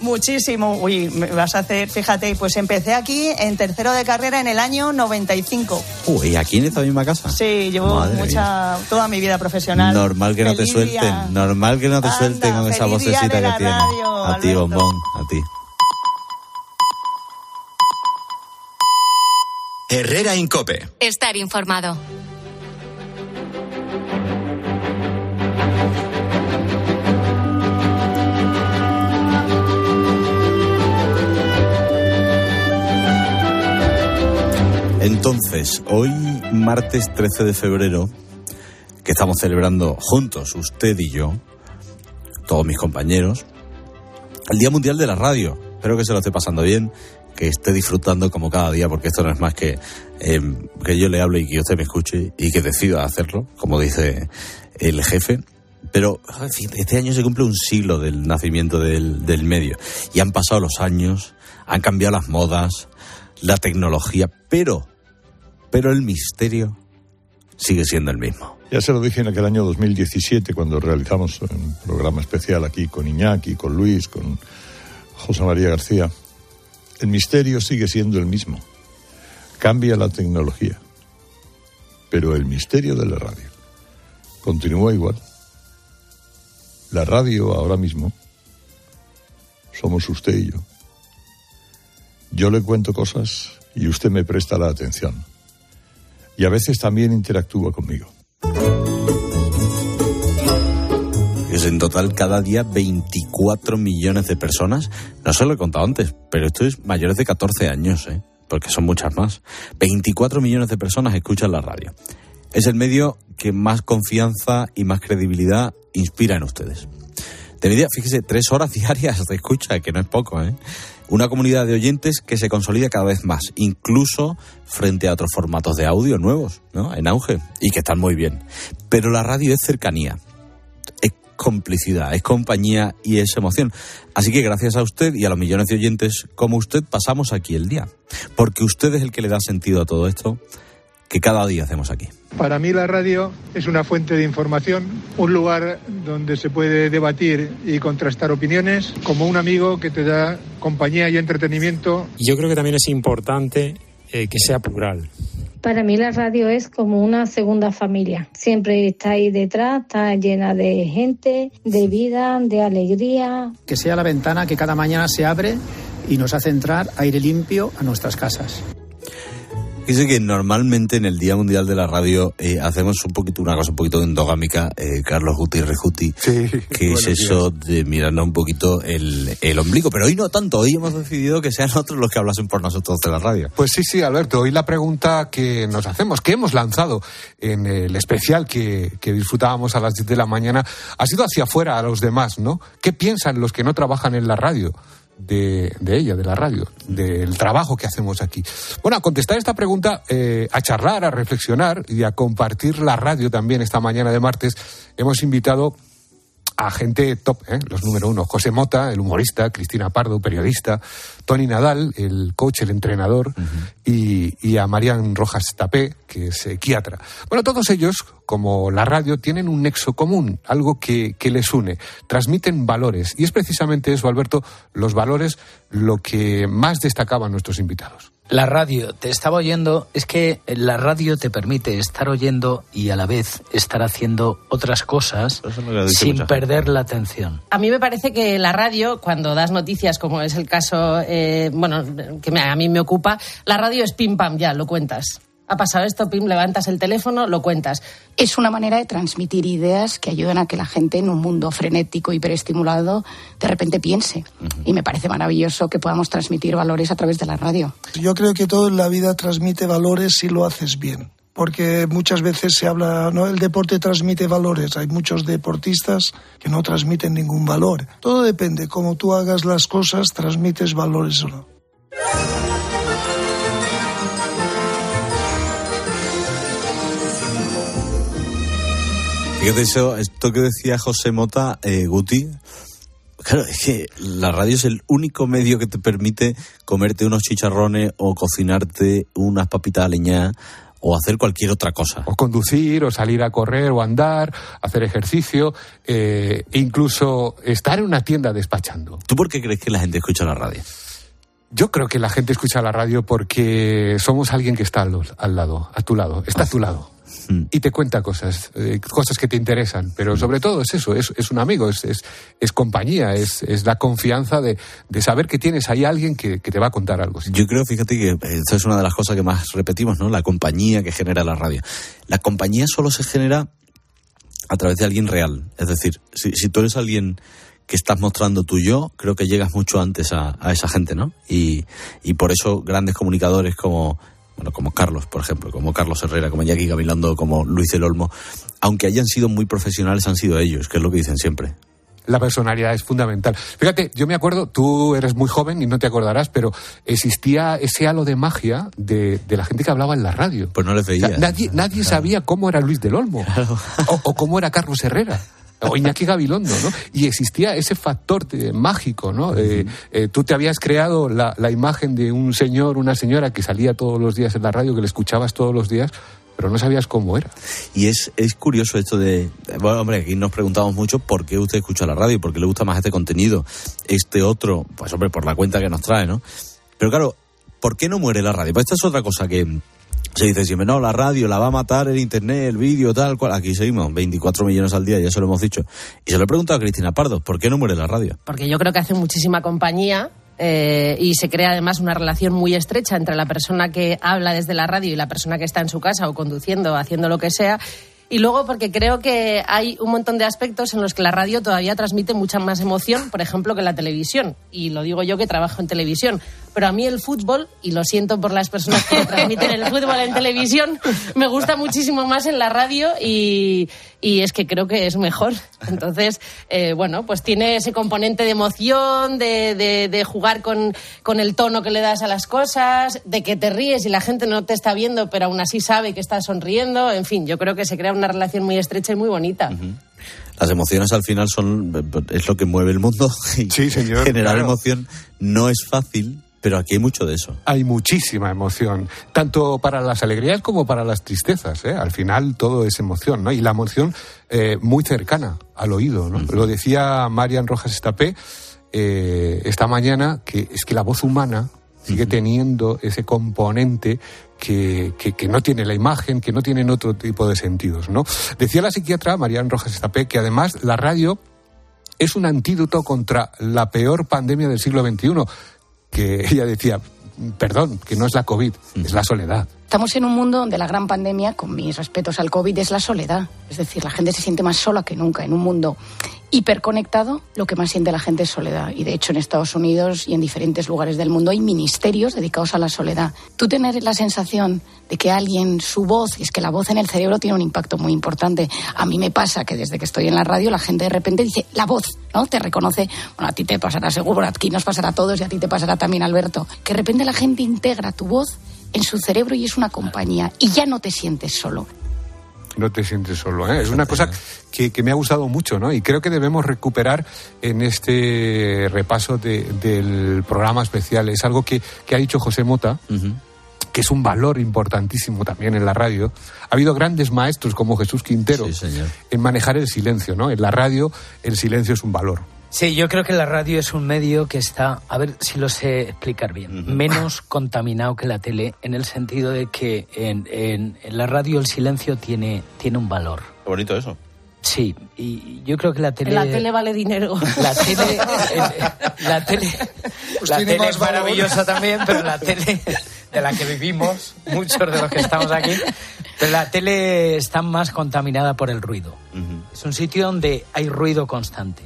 Muchísimo. Uy, me vas a hacer, fíjate, pues empecé aquí en tercero de carrera en el año 95. Uy, ¿aquí en esta misma casa? Sí, llevo mucha, toda mi vida profesional. Normal que no te suelten, normal que no te suelten con esa vocecita que tienes. A ti, bombón, a ti. Herrera Incope. Estar informado. Entonces, hoy, martes 13 de febrero, que estamos celebrando juntos, usted y yo, todos mis compañeros, el Día Mundial de la Radio. Espero que se lo esté pasando bien, que esté disfrutando como cada día, porque esto no es más que eh, que yo le hable y que usted me escuche y que decida hacerlo, como dice el jefe. Pero este año se cumple un siglo del nacimiento del, del medio y han pasado los años, han cambiado las modas, la tecnología, pero pero el misterio sigue siendo el mismo. Ya se lo dije en aquel año 2017 cuando realizamos un programa especial aquí con Iñaki, con Luis, con José María García. El misterio sigue siendo el mismo. Cambia la tecnología, pero el misterio de la radio continúa igual. La radio ahora mismo somos usted y yo. Yo le cuento cosas y usted me presta la atención y a veces también interactúa conmigo. Es en total cada día 24 millones de personas, no se lo he contado antes, pero esto es mayores de 14 años, ¿eh? porque son muchas más. 24 millones de personas escuchan la radio. Es el medio que más confianza y más credibilidad inspira en ustedes. De media, fíjese, tres horas diarias de escucha, que no es poco, ¿eh? Una comunidad de oyentes que se consolida cada vez más, incluso frente a otros formatos de audio nuevos, ¿no? En auge, y que están muy bien. Pero la radio es cercanía, es complicidad, es compañía y es emoción. Así que gracias a usted y a los millones de oyentes como usted pasamos aquí el día. Porque usted es el que le da sentido a todo esto que cada día hacemos aquí. Para mí la radio es una fuente de información, un lugar donde se puede debatir y contrastar opiniones, como un amigo que te da compañía y entretenimiento. Yo creo que también es importante eh, que sea plural. Para mí la radio es como una segunda familia. Siempre está ahí detrás, está llena de gente, de vida, de alegría. Que sea la ventana que cada mañana se abre y nos hace entrar aire limpio a nuestras casas. Dice que normalmente en el Día Mundial de la Radio eh, hacemos un poquito una cosa un poquito endogámica, eh, Carlos Gutiérrez Juti, que es eso de mirando un poquito el, el, ombligo. Pero hoy no tanto, hoy hemos decidido que sean otros los que hablasen por nosotros de la radio. Pues sí, sí, Alberto, hoy la pregunta que nos hacemos, que hemos lanzado en el especial que, que disfrutábamos a las 10 de la mañana, ha sido hacia afuera a los demás, ¿no? ¿Qué piensan los que no trabajan en la radio? De, ella, de la radio, del trabajo que hacemos aquí. Bueno, a contestar esta pregunta, eh, a charlar, a reflexionar y a compartir la radio también esta mañana de martes, hemos invitado a gente top, ¿eh? los número uno. José Mota, el humorista, Cristina Pardo, periodista, Tony Nadal, el coach, el entrenador, y, y, a Marian Rojas Tapé, que es psiquiatra. Bueno, todos ellos, como la radio, tienen un nexo común, algo que, que les une. Transmiten valores. Y es precisamente eso, Alberto, los valores, lo que más destacaban nuestros invitados. La radio, te estaba oyendo, es que la radio te permite estar oyendo y a la vez estar haciendo otras cosas sin perder la atención. A mí me parece que la radio, cuando das noticias, como es el caso, eh, bueno, que a mí me ocupa, la radio es pim pam, ya, lo cuentas ha pasado esto, pim, levantas el teléfono, lo cuentas. Es una manera de transmitir ideas que ayudan a que la gente en un mundo frenético, hiperestimulado, de repente piense. Y me parece maravilloso que podamos transmitir valores a través de la radio. Yo creo que todo en la vida transmite valores si lo haces bien. Porque muchas veces se habla, ¿no? El deporte transmite valores. Hay muchos deportistas que no transmiten ningún valor. Todo depende. Como tú hagas las cosas, transmites valores o no. Fíjate eso, esto que decía José Mota, eh, Guti, Claro, es que la radio es el único medio que te permite comerte unos chicharrones o cocinarte unas papitas leña o hacer cualquier otra cosa. O conducir, o salir a correr, o andar, hacer ejercicio, eh, incluso estar en una tienda despachando. ¿Tú por qué crees que la gente escucha la radio? Yo creo que la gente escucha la radio porque somos alguien que está al, al lado, a tu lado, está a tu lado. Mm. y te cuenta cosas, eh, cosas que te interesan. Pero mm. sobre todo es eso, es, es un amigo, es, es, es compañía, es, es, la confianza de, de, saber que tienes ahí alguien que, que, te va a contar algo. Yo creo, fíjate que esto es una de las cosas que más repetimos, ¿no? La compañía que genera la radio. La compañía solo se genera a través de alguien real. Es decir, si, si tú eres alguien que estás mostrando tú y yo, creo que llegas mucho antes a, a esa gente, ¿no? Y, y por eso grandes comunicadores como bueno, como Carlos, por ejemplo, como Carlos Herrera, como Jackie Gavilando, como Luis del Olmo, aunque hayan sido muy profesionales, han sido ellos, que es lo que dicen siempre. La personalidad es fundamental. Fíjate, yo me acuerdo, tú eres muy joven y no te acordarás, pero existía ese halo de magia de, la gente que hablaba en la radio. Pues no les veía. nadie, nadie sabía cómo era Luis del Olmo o cómo era Carlos Herrera o Iñaki Gabilondo, ¿no? Y existía ese factor mágico, ¿no? Eh, eh, tú te habías creado la, imagen de un señor, una señora que salía todos los días en la radio, que le escuchabas todos los días, pero no sabías cómo era. Y es, es curioso esto de, bueno, hombre, aquí nos preguntamos mucho por qué usted escucha la radio, por qué le gusta más este contenido, este otro, pues hombre, por la cuenta que nos trae, ¿no? Pero claro, ¿por qué no muere la radio? Pues esta es otra cosa que, se dice siempre, no, la radio la va a matar el internet, el vídeo, tal cual. Aquí seguimos, 24 millones al día, ya se lo hemos dicho. Y se lo he preguntado a Cristina Pardo, ¿por qué no muere la radio? Porque yo creo que hace muchísima compañía eh, y se crea además una relación muy estrecha entre la persona que habla desde la radio y la persona que está en su casa o conduciendo, haciendo lo que sea. Y luego porque creo que hay un montón de aspectos en los que la radio todavía transmite mucha más emoción, por ejemplo, que la televisión. Y lo digo yo que trabajo en televisión pero a mí el fútbol, y lo siento por las personas que transmiten el fútbol en televisión, me gusta muchísimo más en la radio y, es que creo que es mejor. Entonces, eh, bueno, pues tiene ese componente de emoción, de, de, jugar con, con, el tono que le das a las cosas, de que te ríes y la gente no te está viendo, pero aún así sabe que estás sonriendo. En fin, yo creo que se crea una relación muy estrecha y muy bonita. las emociones al final son es lo que mueve el mundo sí señor generar emoción no es fácil pero aquí hay mucho de eso. Hay muchísima emoción, tanto para las alegrías como para las tristezas. ¿eh? Al final todo es emoción, ¿no? Y la emoción eh, muy cercana al oído, ¿no? Lo decía Marian Rojas Estapé eh, esta mañana, que es que la voz humana sigue teniendo ese componente que, que, no tiene la imagen, que no tienen otro tipo de sentidos, ¿no? Decía la psiquiatra Marian Rojas Estapé que además la radio es un antídoto contra la peor pandemia del siglo XXI que ella decía, perdón, que no es la COVID, es la soledad. Estamos en un mundo donde la gran pandemia, con mis respetos al COVID, es la soledad. Es decir, la gente se siente más sola que nunca en un mundo hiperconectado, lo que más siente la gente es soledad. Y de hecho en Estados Unidos y en diferentes lugares del mundo hay ministerios dedicados a la soledad. Tú tener la sensación de que alguien, su voz, es que la voz en el cerebro tiene un impacto muy importante. A mí me pasa que desde que estoy en la radio la gente de repente dice, la voz, ¿no? Te reconoce, bueno, a ti te pasará seguro, aquí nos pasará a todos y a ti te pasará también, Alberto. Que de repente la gente integra tu voz en su cerebro y es una compañía y ya no te sientes solo no te sientes solo. ¿eh? Es una cosa que, me ha gustado mucho, ¿no? Y creo que debemos recuperar en este repaso del programa especial. Es algo que, ha dicho José Mota. que es un valor importantísimo también en la radio. Ha habido grandes maestros como Jesús Quintero en manejar el silencio, ¿no? En la radio el silencio es un valor. Sí, yo creo que la radio es un medio que está, a ver si lo sé explicar bien, menos contaminado que la tele, en el sentido de que en, en, la radio el silencio tiene, tiene un valor. Qué bonito eso. Sí, y yo creo que la tele... La tele vale dinero. La tele... la tele, pues la tele es maravillosa también, pero la tele de la que vivimos, muchos de los que estamos aquí, pero la tele está más contaminada por el ruido. Es un sitio donde hay ruido constante.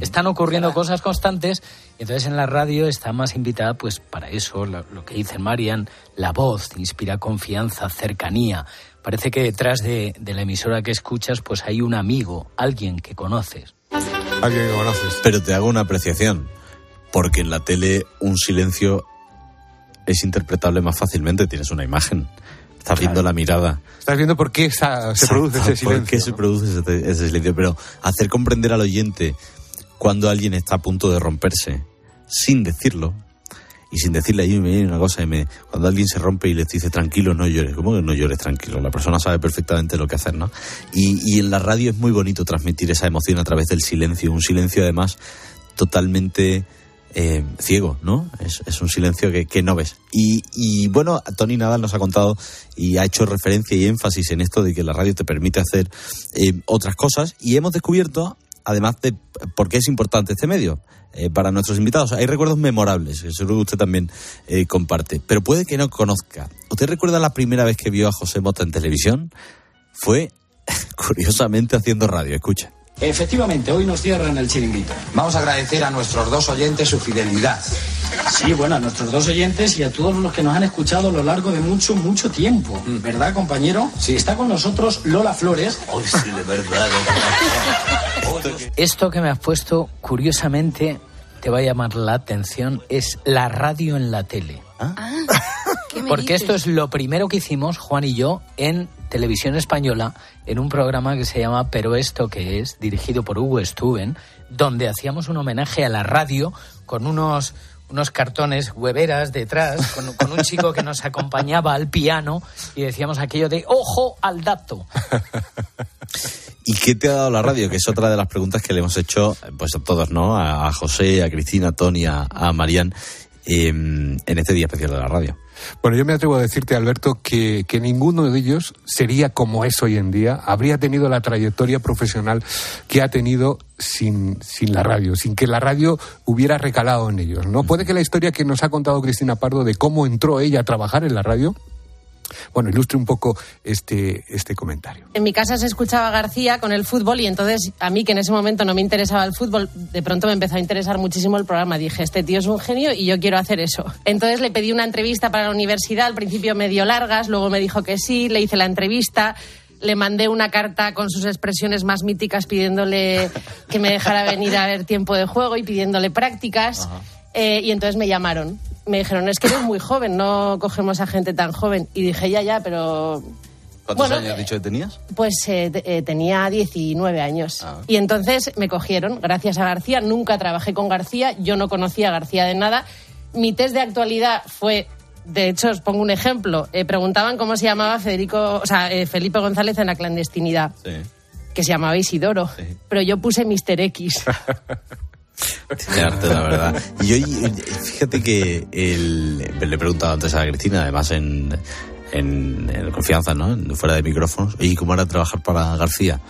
Están ocurriendo cosas constantes y entonces en la radio está más invitada pues para eso, lo, que dice Marian, la voz inspira confianza, cercanía. Parece que detrás de, la emisora que escuchas pues hay un amigo, alguien que conoces. Alguien que conoces. Pero te hago una apreciación, porque en la tele un silencio es interpretable más fácilmente, tienes una imagen Estás viendo la mirada. Estás viendo por qué se produce ese silencio. ¿Por qué se produce ese, silencio? Pero hacer comprender al oyente cuando alguien está a punto de romperse, sin decirlo, y sin decirle ahí me una cosa, y me, cuando alguien se rompe y le dice tranquilo, no llores, ¿cómo que no llores tranquilo? La persona sabe perfectamente lo que hacer, ¿no? Y, y en la radio es muy bonito transmitir esa emoción a través del silencio, un silencio además totalmente eh, ciego, ¿no? Es, un silencio que, no ves. Y, bueno, Tony Nadal nos ha contado y ha hecho referencia y énfasis en esto de que la radio te permite hacer eh, otras cosas y hemos descubierto, además de por qué es importante este medio. Eh, para nuestros invitados. Hay recuerdos memorables, que seguro que usted también comparte, pero puede que no conozca. ¿Usted recuerda la primera vez que vio a José Mota en televisión? Fue, curiosamente, haciendo radio. Escucha. Efectivamente, hoy nos cierran el chiringuito. Vamos a agradecer a nuestros dos oyentes su fidelidad. Sí, bueno, a nuestros dos oyentes y a todos los que nos han escuchado a lo largo de mucho, mucho tiempo. Mm. ¿Verdad, compañero? Sí. Está con nosotros Lola Flores. Hoy sí, de verdad. Esto que me has puesto, curiosamente, te va a llamar la atención, es la radio en la tele. ¿Ah? ah Porque esto es lo primero que hicimos, Juan y yo, en televisión española en un programa que se llama Pero esto que es, dirigido por Hugo Stuben, donde hacíamos un homenaje a la radio con unos unos cartones hueveras detrás, con, un chico que nos acompañaba al piano y decíamos aquello de ojo al dato. ¿Y qué te ha dado la radio? Que es otra de las preguntas que le hemos hecho pues a todos, ¿no? A, José, a Cristina, a Tony, a, a em, en este día especial de la radio. Bueno, yo me atrevo a decirte, Alberto, que, ninguno de ellos sería como es hoy en día, habría tenido la trayectoria profesional que ha tenido sin, sin la radio, sin que la radio hubiera recalado en ellos. ¿no? Puede que la historia que nos ha contado Cristina Pardo de cómo entró ella a trabajar en la radio bueno, ilustre un poco este, este comentario. En mi casa se escuchaba García con el fútbol y entonces a mí que en ese momento no me interesaba el fútbol, de pronto me empezó a interesar muchísimo el programa. Dije, este tío es un genio y yo quiero hacer eso. Entonces le pedí una entrevista para la universidad, al principio me dio largas, luego me dijo que sí, le hice la entrevista le mandé una carta con sus expresiones más míticas pidiéndole que me dejara venir a ver tiempo de juego y pidiéndole prácticas. Eh, y entonces me llamaron me dijeron, es que eres muy joven, no cogemos a gente tan joven. Y dije, ya, ya, pero... ¿Cuántos años has dicho que tenías? Pues eh, eh, tenía 19 años. Ah. Y entonces me cogieron, gracias a García. Nunca trabajé con García, yo no conocía a García de nada. Mi test de actualidad fue de hecho, os pongo un ejemplo. Eh, preguntaban cómo se llamaba Federico, o sea, Felipe González en la clandestinidad. Sí. Que se llamaba Isidoro. Pero yo puse Mister X. arte, la verdad. Y yo, fíjate que el, le he preguntado antes a Cristina, además en, en, confianza, ¿no? Fuera de micrófonos. ¿Y cómo era trabajar para García?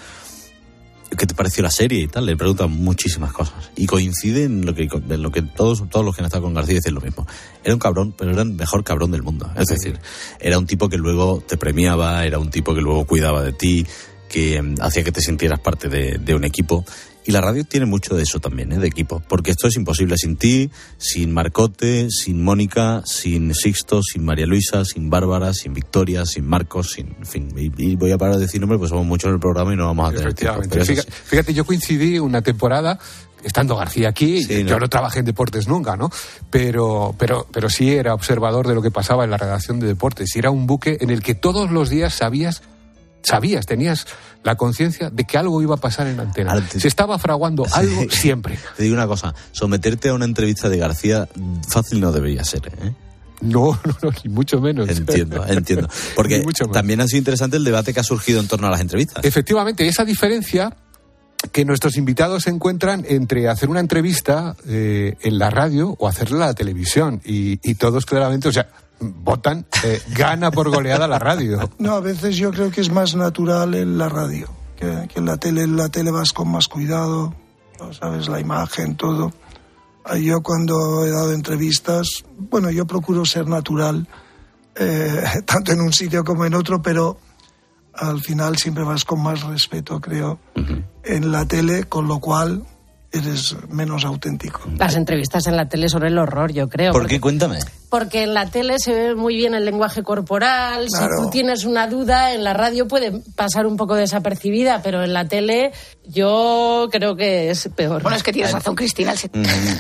¿Qué te pareció la serie y tal? Le preguntan muchísimas cosas. Y coincide en lo que, lo que todos, todos los que han estado con García dicen lo mismo. Era un cabrón, pero era el mejor cabrón del mundo. Es decir, era un tipo que luego te premiaba, era un tipo que luego cuidaba de ti, que mm, hacía que te sintieras parte de, de un equipo y la radio tiene mucho de eso también, ¿eh? de equipo, porque esto es imposible sin ti, sin Marcote, sin Mónica, sin Sixto, sin María Luisa, sin Bárbara, sin Victoria, sin Marcos, sin, en fin, y, voy a parar de decir nombres, pues somos muchos en el programa y no vamos a tener tiempo. fíjate, yo coincidí una temporada estando García aquí, yo no trabajé en deportes nunca, ¿no? Pero, pero, pero sí era observador de lo que pasaba en la redacción de deportes y era un buque en el que todos los días sabías sabías, tenías la conciencia de que algo iba a pasar en la antena. Se estaba fraguando algo siempre. Te digo una cosa, someterte a una entrevista de García fácil no debería ser, ¿eh? No, no, no, ni mucho menos. Entiendo, entiendo. Porque también ha sido interesante el debate que ha surgido en torno a las entrevistas. Efectivamente, esa diferencia que nuestros invitados se encuentran entre hacer una entrevista eh, en la radio o hacerla en la televisión. Y, todos claramente, o sea, votan, eh, gana por goleada la radio. No, a veces yo creo que es más natural en la radio, que, en la tele. En la tele vas con más cuidado, sabes, la imagen, todo. Yo cuando he dado entrevistas, bueno, yo procuro ser natural, eh, tanto en un sitio como en otro, pero al final siempre vas con más respeto, creo, en la tele, con lo cual eres menos auténtico. Las entrevistas en la tele sobre el horror, yo creo. ¿Por qué? Cuéntame. Porque en la tele se ve muy bien el lenguaje corporal. Claro. Si tú tienes una duda, en la radio puede pasar un poco desapercibida, pero en la tele yo creo que es peor. Bueno, es que tienes razón, Cristina.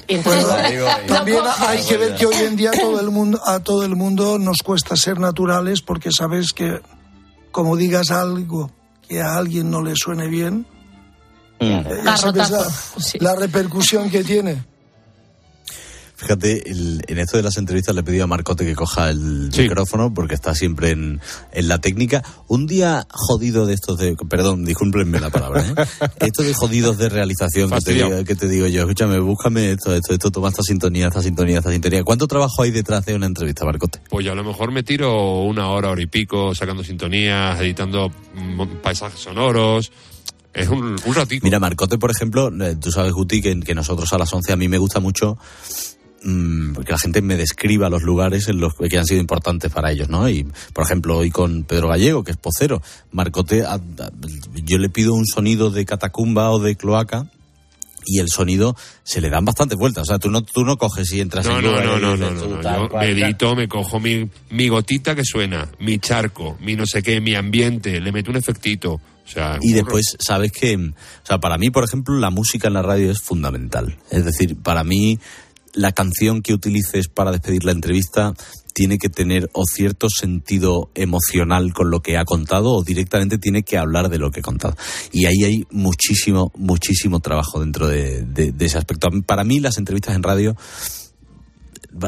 Entonces- También hay que ver que hoy en día todo el mundo, a todo el mundo nos cuesta ser naturales porque sabes que como digas algo que a alguien no le suene bien, eh, ya sabes la repercusión que tiene. Fíjate, el- en esto de las entrevistas le he pedido a Marcote que coja el micrófono porque está siempre en, en la técnica. Un día jodido de estos de... Perdón, discúlpenme la palabra, ¿eh? Estos de jodidos de realización que te, digo, que te digo yo. Escúchame, búscame esto, esto, esto, toma esta sintonía, esta sintonía, esta sintonía. ¿Cuánto trabajo hay detrás de una entrevista, Marcote? Pues yo a lo mejor me tiro una hora, hora y pico, sacando sintonías, editando mm, paisajes sonoros. Es un, un ratico. Mira, Marcote, por ejemplo, eh, tú sabes, Guti, que, que nosotros a las 11 a mí me gusta mucho mm, que la gente me describa los lugares en los que han sido importantes para ellos, ¿no? Y, por ejemplo, hoy con Pedro Gallego, que es pocero, Marcote, a- a- yo le pido un sonido de catacumba o de cloaca y el sonido se le dan bastantes vueltas. O sea, tú no, tú no coges y entras No, en no, no, no, no, no, no. Yo cual, edito, me cojo mi, mi gotita que suena, mi charco, mi no sé qué, mi ambiente, le meto un efectito. O sea, Y después, sabes que, o sea, para mí, por ejemplo, la música en la radio es fundamental. Es decir, para mí, la canción que utilices para despedir la entrevista tiene que tener o cierto sentido emocional con lo que ha contado o directamente tiene que hablar de lo que ha contado. Y ahí hay muchísimo, muchísimo trabajo dentro de, ese aspecto. Para mí, las entrevistas en radio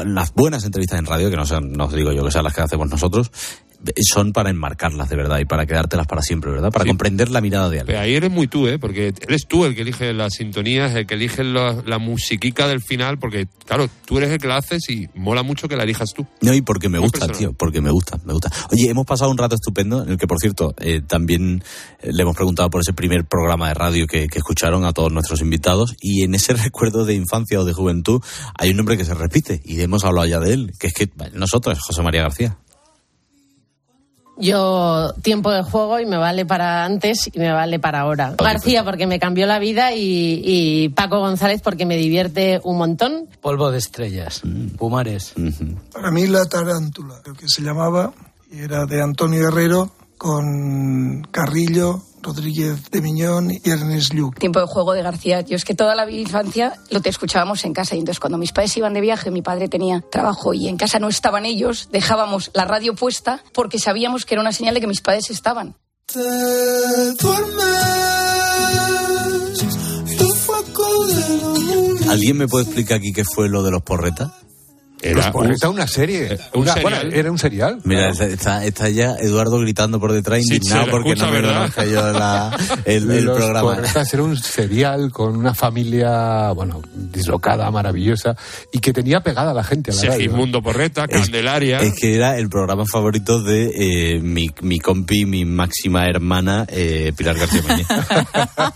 las buenas entrevistas en radio, que no, sean, no os digo yo que sean las que hacemos nosotros, son para enmarcarlas de verdad y para quedártelas para siempre, ¿verdad? Para comprender la mirada de alguien. Pero ahí eres muy tú, ¿eh? Porque eres tú el que elige las sintonías, el que elige la, la musiquica del final, porque, claro, tú eres el que la haces y mola mucho que la elijas tú. No, y porque me Muy gusta, personal. tío, porque me gusta, me gusta. Oye, hemos pasado un rato estupendo, en el que, por cierto, eh, también eh, le hemos preguntado por ese primer programa de radio que, que escucharon a todos nuestros invitados, y en ese recuerdo de infancia o de juventud hay un nombre que se repite, y hemos hablado ya de él, que es que nosotros, José María García. Yo tiempo de juego y me vale para antes y me vale para ahora. García porque me cambió la vida y, y Paco González porque me divierte un montón. Polvo de estrellas, Pumares. Para mí la tarántula, creo que se llamaba, y era de Antonio Herrero con Carrillo, Rodríguez de Miñón y Ernest Lluc. Tiempo de juego de García. Yo es que toda la infancia lo te escuchábamos en casa y entonces cuando mis padres iban de viaje, mi padre tenía trabajo y en casa no estaban ellos, dejábamos la radio puesta porque sabíamos que era una señal de que mis padres estaban. Te duermes y el foco de la luna. ¿Alguien me puede explicar aquí qué fue lo de los porretas? Una serie. un Una- serial. bueno, era un serial. Mira, está- está, está ya Eduardo gritando por detrás, Sí, indignado porque escucha, no me conozca yo la- el, el Los programa. Era un serial con una familia, bueno, dislocada, maravillosa, y que tenía pegada a la gente a la radio. Segismundo Porreta, Candelaria. Es que era el programa favorito de eh, mi, mi compi, mi máxima hermana, eh, Pilar García.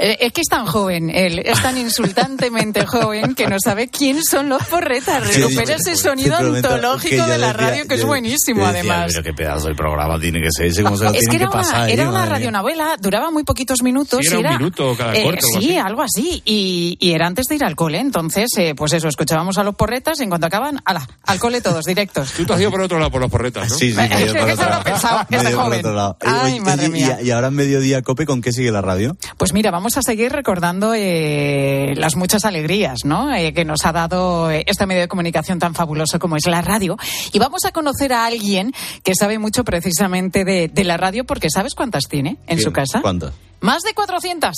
Eh, Es que es tan joven, él es tan insultantemente joven que no sabe quién son los porretas. Recupera ese sonido antológico de la radio que es buenísimo, además. Pero qué pedazo de programa tiene que ser ese, cómo se lo Es que era pasar. una, eh, era radionovela, duraba muy poquitos minutos. Sí, era un minuto cada corte, algo Sí, algo así. Y, era antes de ir al cole. Entonces, eh, pues eso, escuchábamos a los porretas y en cuanto acaban, ala, al cole todos, directos. Tú te has ido por otro lado, por los porretas, ¿no? Sí, sí, me por otro lado. Me por lado. Ay, madre y- mía. Y, ahora en mediodía, Cope, ¿con qué sigue la radio? Pues mira, vamos a seguir recordando eh, las muchas alegrías ¿no? Eh, que nos ha dado eh, este medio de comunicación tan fabuloso como es la radio. Y vamos a conocer a alguien que sabe mucho precisamente de, de la radio porque ¿sabes cuántas tiene en su casa? ¿Cuántas? Más de 400.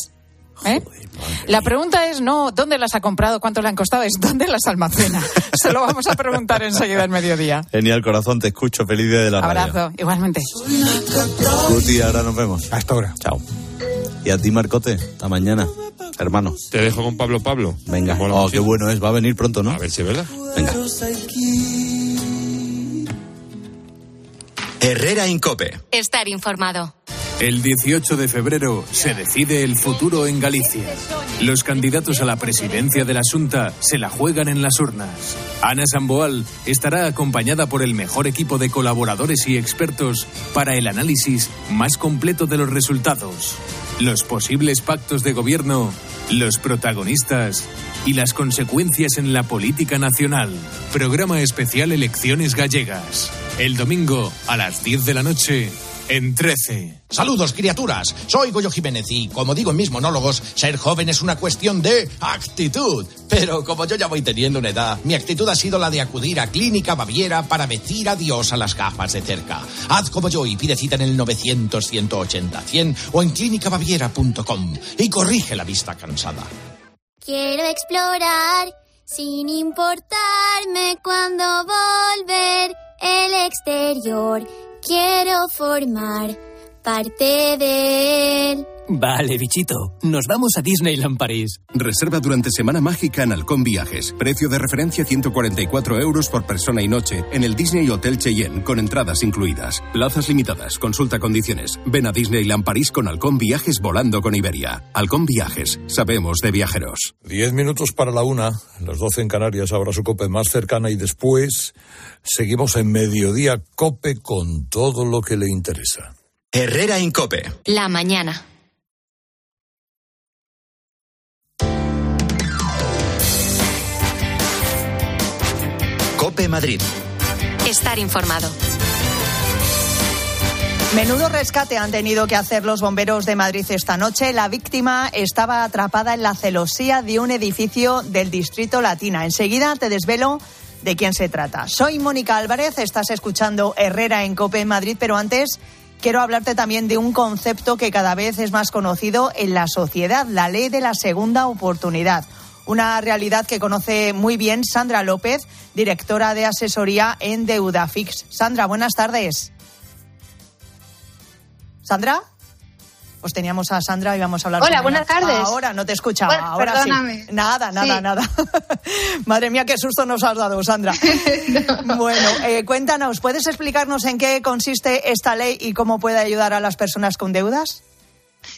¿eh? La pregunta es no dónde las ha comprado, cuánto le han costado, es dónde las almacena. Se lo vamos a preguntar enseguida en mediodía. Genial, corazón, te escucho. Feliz día de la radio. Abrazo, igualmente. Guti, ahora nos vemos. Hasta ahora. Chao. Y a ti, Marcote, hasta mañana, hermano. Te dejo con Pablo Pablo. Venga. Oh, mucho. qué bueno es. Va a venir pronto, ¿no? A ver si es verdad. Venga. Herrera Incope. Estar informado. El 18 de febrero se decide el futuro en Galicia. Los candidatos a la presidencia de la Junta se la juegan en las urnas. Ana Samboal estará acompañada por el mejor equipo de colaboradores y expertos para el análisis más completo de los resultados, los posibles pactos de gobierno los protagonistas y las consecuencias en la política nacional. Programa especial Elecciones Gallegas. El domingo a las 10 de la noche en 13. Saludos, criaturas. Soy Goyo Jiménez y, como digo en mis monólogos, ser joven es una cuestión de actitud. Pero como yo ya voy teniendo una edad, mi actitud ha sido la de acudir a Clínica Baviera para decir adiós a las gafas de cerca. Haz como yo y pide cita en el 900-180-100 o en clínicabaviera.com y corrige la vista cansada. Quiero explorar sin importarme cuando volver el exterior quiero formar parte de él. Vale, bichito. Nos vamos a Disneyland París. Reserva durante Semana Mágica en Halcón Viajes. Precio de referencia 144 euros por persona y noche en el Disney Hotel Cheyenne, con entradas incluidas. Plazas limitadas. Consulta condiciones. Ven a Disneyland París con Halcón Viajes volando con Iberia. Halcón Viajes. Sabemos de viajeros. Diez minutos para la una. Las doce en Canarias. Ahora su cope más cercana y después seguimos en mediodía cope con todo lo que le interesa. Herrera en cope. La mañana. Cope Madrid. Estar informado. Menudo rescate han tenido que hacer los bomberos de Madrid esta noche. La víctima estaba atrapada en la celosía de un edificio del distrito Latina. Enseguida te desvelo de quién se trata. Soy Mónica Álvarez, estás escuchando Herrera en Cope en Madrid, pero antes quiero hablarte también de un concepto que cada vez es más conocido en la sociedad, la ley de la segunda oportunidad. Una realidad que conoce muy bien Sandra López, directora de asesoría en Deudafix. Sandra, buenas tardes. ¿Sandra? Pues teníamos a Sandra y vamos a hablar. Hola, con buenas tardes. Ahora no te escuchaba. Bueno, ahora perdóname. sí. Nada, nada, Sí. nada. Madre mía, qué susto nos has dado, Sandra. Bueno, eh, cuéntanos, ¿puedes explicarnos en qué consiste esta ley y cómo puede ayudar a las personas con deudas?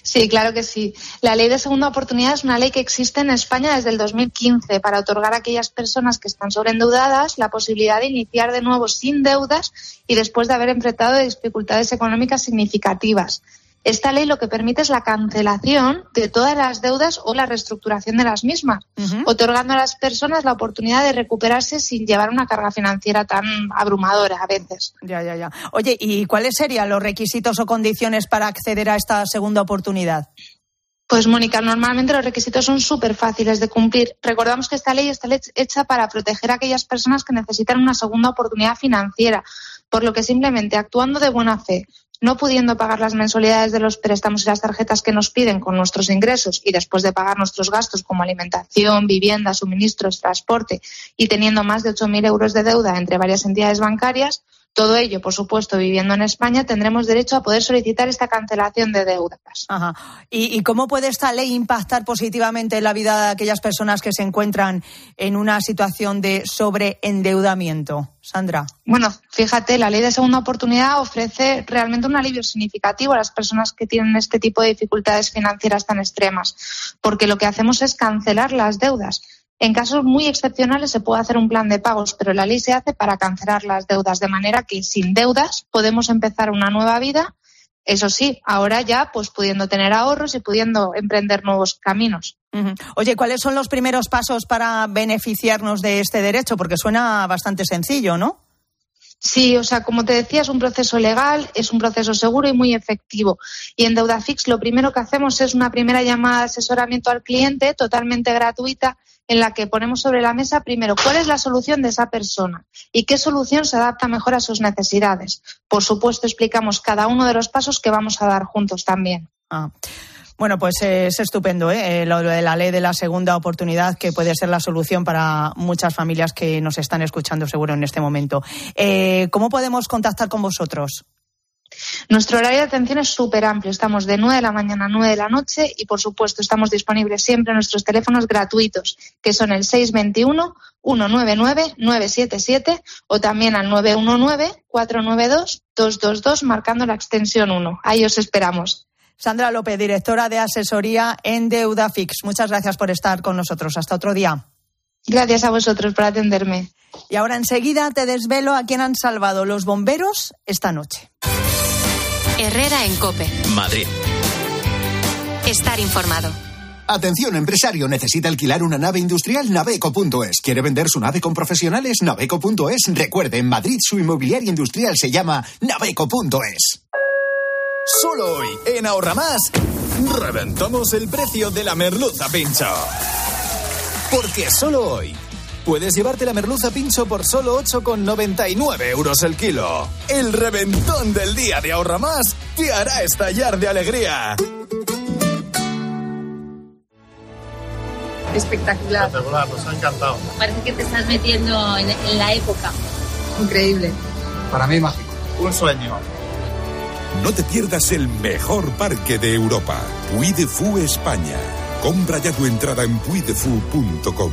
Sí, claro que sí. La ley de segunda oportunidad es una ley que existe en España desde el 2015 para otorgar a aquellas personas que están sobreendeudadas la posibilidad de iniciar de nuevo sin deudas y después de haber enfrentado dificultades económicas significativas. Esta ley lo que permite es la cancelación de todas las deudas o la reestructuración de las mismas, otorgando a las personas la oportunidad de recuperarse sin llevar una carga financiera tan abrumadora a veces. Ya, ya, ya. Oye, ¿y cuáles serían los requisitos o condiciones para acceder a esta segunda oportunidad? Pues Mónica, normalmente los requisitos son súper fáciles de cumplir. Recordamos que esta ley está hecha para proteger a aquellas personas que necesitan una segunda oportunidad financiera, por lo que simplemente actuando de buena fe, no pudiendo pagar las mensualidades de los préstamos y las tarjetas que nos piden con nuestros ingresos y después de pagar nuestros gastos como alimentación, vivienda, suministros, transporte y teniendo más de 8.000 euros de deuda entre varias entidades bancarias, todo ello, por supuesto, viviendo en España, tendremos derecho a poder solicitar esta cancelación de deudas. Ajá. ¿Y, y cómo puede esta ley impactar positivamente en la vida de aquellas personas que se encuentran en una situación de sobreendeudamiento? Sandra. Bueno, fíjate, la ley de segunda oportunidad ofrece realmente un alivio significativo a las personas que tienen este tipo de dificultades financieras tan extremas, porque lo que hacemos es cancelar las deudas. En casos muy excepcionales se puede hacer un plan de pagos, pero la ley se hace para cancelar las deudas, de manera que sin deudas podemos empezar una nueva vida. Eso sí, ahora ya pues pudiendo tener ahorros y pudiendo emprender nuevos caminos. Ujú. Oye, ¿cuáles son los primeros pasos para beneficiarnos de este derecho? Porque suena bastante sencillo, ¿no? Sí, o sea, como te decía, es un proceso legal, es un proceso seguro y muy efectivo. Y en DeudaFix lo primero que hacemos es una primera llamada de asesoramiento al cliente totalmente gratuita en la que ponemos sobre la mesa primero cuál es la solución de esa persona y qué solución se adapta mejor a sus necesidades. Por supuesto, explicamos cada uno de los pasos que vamos a dar juntos también. Ah. Bueno, pues eh, es estupendo ¿eh? Eh, lo de la ley de la segunda oportunidad, que puede ser la solución para muchas familias que nos están escuchando seguro en este momento. Eh, ¿Cómo podemos contactar con vosotros? Nuestro horario de atención es súper amplio. Estamos de 9 de la mañana a 9 de la noche y, por supuesto, estamos disponibles siempre en nuestros teléfonos gratuitos, que son el 621-199-977 o también al 919-492-222, marcando la extensión 1. Ahí os esperamos. Sandra López, directora de asesoría en DeudaFix. Muchas gracias por estar con nosotros. Hasta otro día. Gracias a vosotros por atenderme. Y ahora enseguida te desvelo a quién han salvado los bomberos esta noche. Herrera en Cope. Madrid. Estar informado. Atención, empresario, ¿necesita alquilar una nave industrial? Naveco.es. ¿Quiere vender su nave con profesionales? Naveco.es. Recuerde, en Madrid su inmobiliaria industrial se llama Naveco.es. Solo hoy, en Ahorra Más, reventamos el precio de la merluza pincho. Porque solo hoy puedes llevarte la merluza pincho por solo 8,99 euros el kilo. El reventón del día de Ahorra Más te hará estallar de alegría. Espectacular. Espectacular, nos ha encantado. Parece que te estás metiendo en, en la época. Increíble. Para mí mágico. Un sueño. No te pierdas el mejor parque de Europa, Puy de Fou España. Compra ya tu entrada en puidefu.com.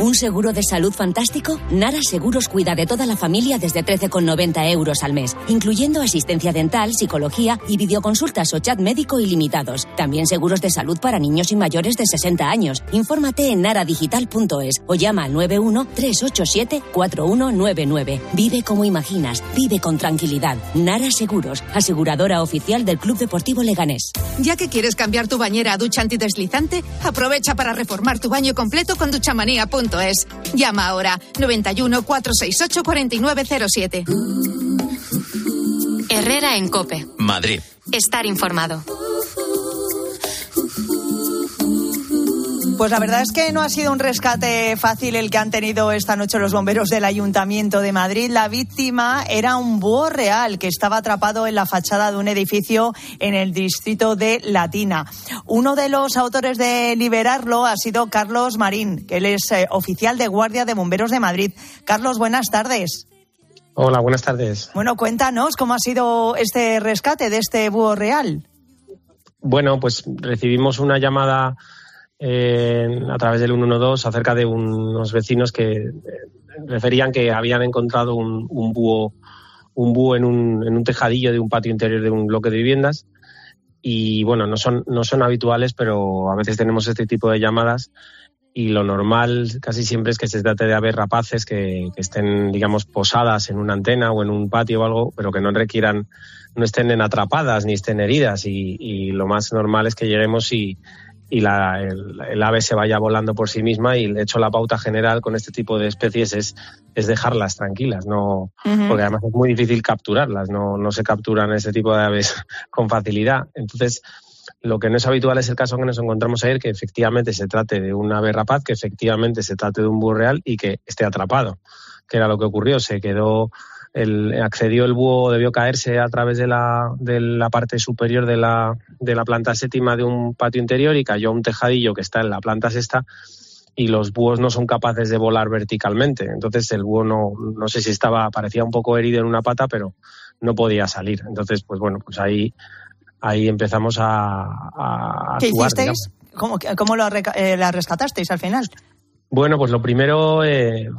¿Un seguro de salud fantástico? Nara Seguros cuida de toda la familia desde 13,90 euros al mes, incluyendo asistencia dental, psicología y videoconsultas o chat médico ilimitados. También seguros de salud para niños y mayores de 60 años. Infórmate en naradigital.es o llama al 91-387-4199. Vive como imaginas, vive con tranquilidad. Nara Seguros, aseguradora oficial del Club Deportivo Leganés. Ya que quieres cambiar tu bañera a ducha antideslizante, aprovecha para reformar tu baño completo con duchamanía.es. Llama ahora 91 468 4907. Herrera en Cope. Madrid. Estar informado. Pues la verdad es que no ha sido un rescate fácil el que han tenido esta noche los bomberos del Ayuntamiento de Madrid. La víctima era un búho real que estaba atrapado en la fachada de un edificio en el distrito de Latina. Uno de los autores de liberarlo ha sido Carlos Marín, que él es eh, oficial de Guardia de Bomberos de Madrid. Carlos, buenas tardes. Hola, buenas tardes. Bueno, cuéntanos cómo ha sido este rescate de este búho real. Bueno, pues recibimos una llamada a través del 112 acerca de unos vecinos que eh, referían que habían encontrado un, búho, un búho en un, en un tejadillo de un patio interior de un bloque de viviendas. Y bueno, no son, no son habituales, pero a veces tenemos este tipo de llamadas y lo normal casi siempre es que se trate de aves rapaces que, que, estén, digamos, posadas en una antena o en un patio o algo, pero que no requieran, no estén en atrapadas ni estén heridas. Y, y lo más normal es que lleguemos y, y la, el, el, ave se vaya volando por sí misma y de hecho la pauta general con este tipo de especies es, es dejarlas tranquilas, no, uh -huh. porque además es muy difícil capturarlas, no, no se capturan ese tipo de aves con facilidad. Entonces, lo que no es habitual es el caso que nos encontramos ayer, que efectivamente se trate de un ave rapaz, que efectivamente se trate de un búho real y que esté atrapado, que era lo que ocurrió, se quedó el, accedió el búho, debió caerse a través de la, de la parte superior de la, de la planta séptima de un patio interior y cayó a un tejadillo que está en la planta sexta y los búhos no son capaces de volar verticalmente. Entonces el búho no, no sé si estaba, parecía un poco herido en una pata, pero no podía salir. Entonces, pues bueno, pues ahí, ahí empezamos a, a ¿Qué actuar, hicisteis? ¿Cómo, cómo lo, eh, la rescatasteis al final? Bueno, pues lo primero, eh,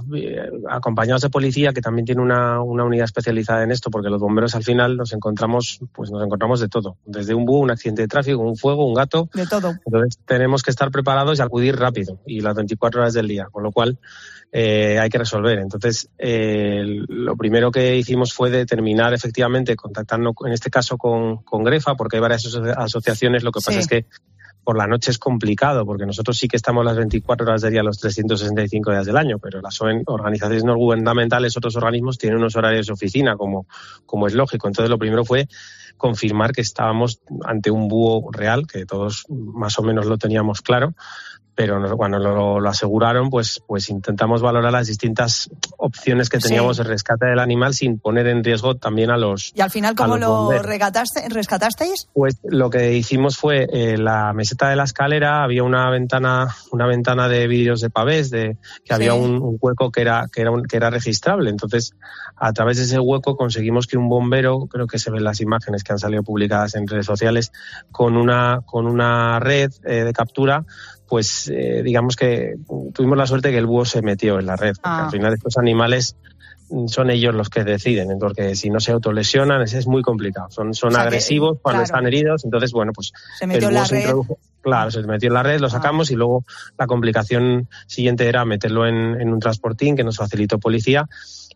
acompañados de policía, que también tiene una, una, unidad especializada en esto, porque los bomberos al final nos encontramos, pues nos encontramos de todo, desde un búho, un accidente de tráfico, un fuego, un gato. De todo. Entonces tenemos que estar preparados y acudir rápido y las 24 horas del día, con lo cual eh, hay que resolver. Entonces, eh, lo primero que hicimos fue determinar efectivamente, contactando en este caso con, con Grefa, porque hay varias asociaciones, lo que pasa es que por la noche es complicado, porque nosotros sí que estamos las 24 horas del día, los 365 días del año, pero las organizaciones no gubernamentales, otros organismos, tienen unos horarios de oficina, como, como es lógico. Entonces, lo primero fue confirmar que estábamos ante un búho real, que todos más o menos lo teníamos claro, pero cuando lo, aseguraron, pues, pues intentamos valorar las distintas opciones que teníamos de rescate del animal sin poner en riesgo también a los. ¿Y al final cómo lo rescatasteis? Pues lo que hicimos fue eh, la meseta de la escalera, había una ventana, una ventana de vídeos de pavés, de que había un, hueco que era, que era, que era registrable. Entonces, a través de ese hueco conseguimos que un bombero, creo que se ven las imágenes que han salido publicadas en redes sociales, con una, con una red eh, de captura, pues eh, digamos que tuvimos la suerte que el búho se metió en la red, porque al ah. final estos animales son ellos los que deciden, porque si no se autolesionan es, es muy complicado, son, son agresivos cuando están heridos, entonces bueno, pues se metió en la red. claro, se metió en la red, lo ah. sacamos y luego la complicación siguiente era meterlo en, en un transportín que nos facilitó policía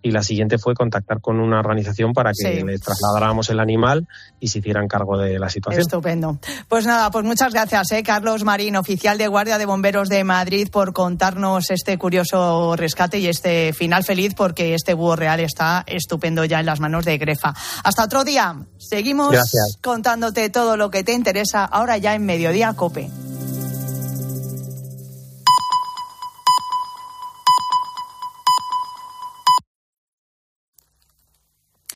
y la siguiente fue contactar con una organización para que le trasladáramos el animal y se hicieran cargo de la situación. Estupendo. Pues nada, pues muchas gracias, ¿eh? Carlos Marín, oficial de Guardia de Bomberos de Madrid, por contarnos este curioso rescate y este final feliz, porque este búho real está estupendo ya en las manos de Grefa. Hasta otro día. Seguimos contándote todo lo que te interesa ahora ya en Mediodía Cope.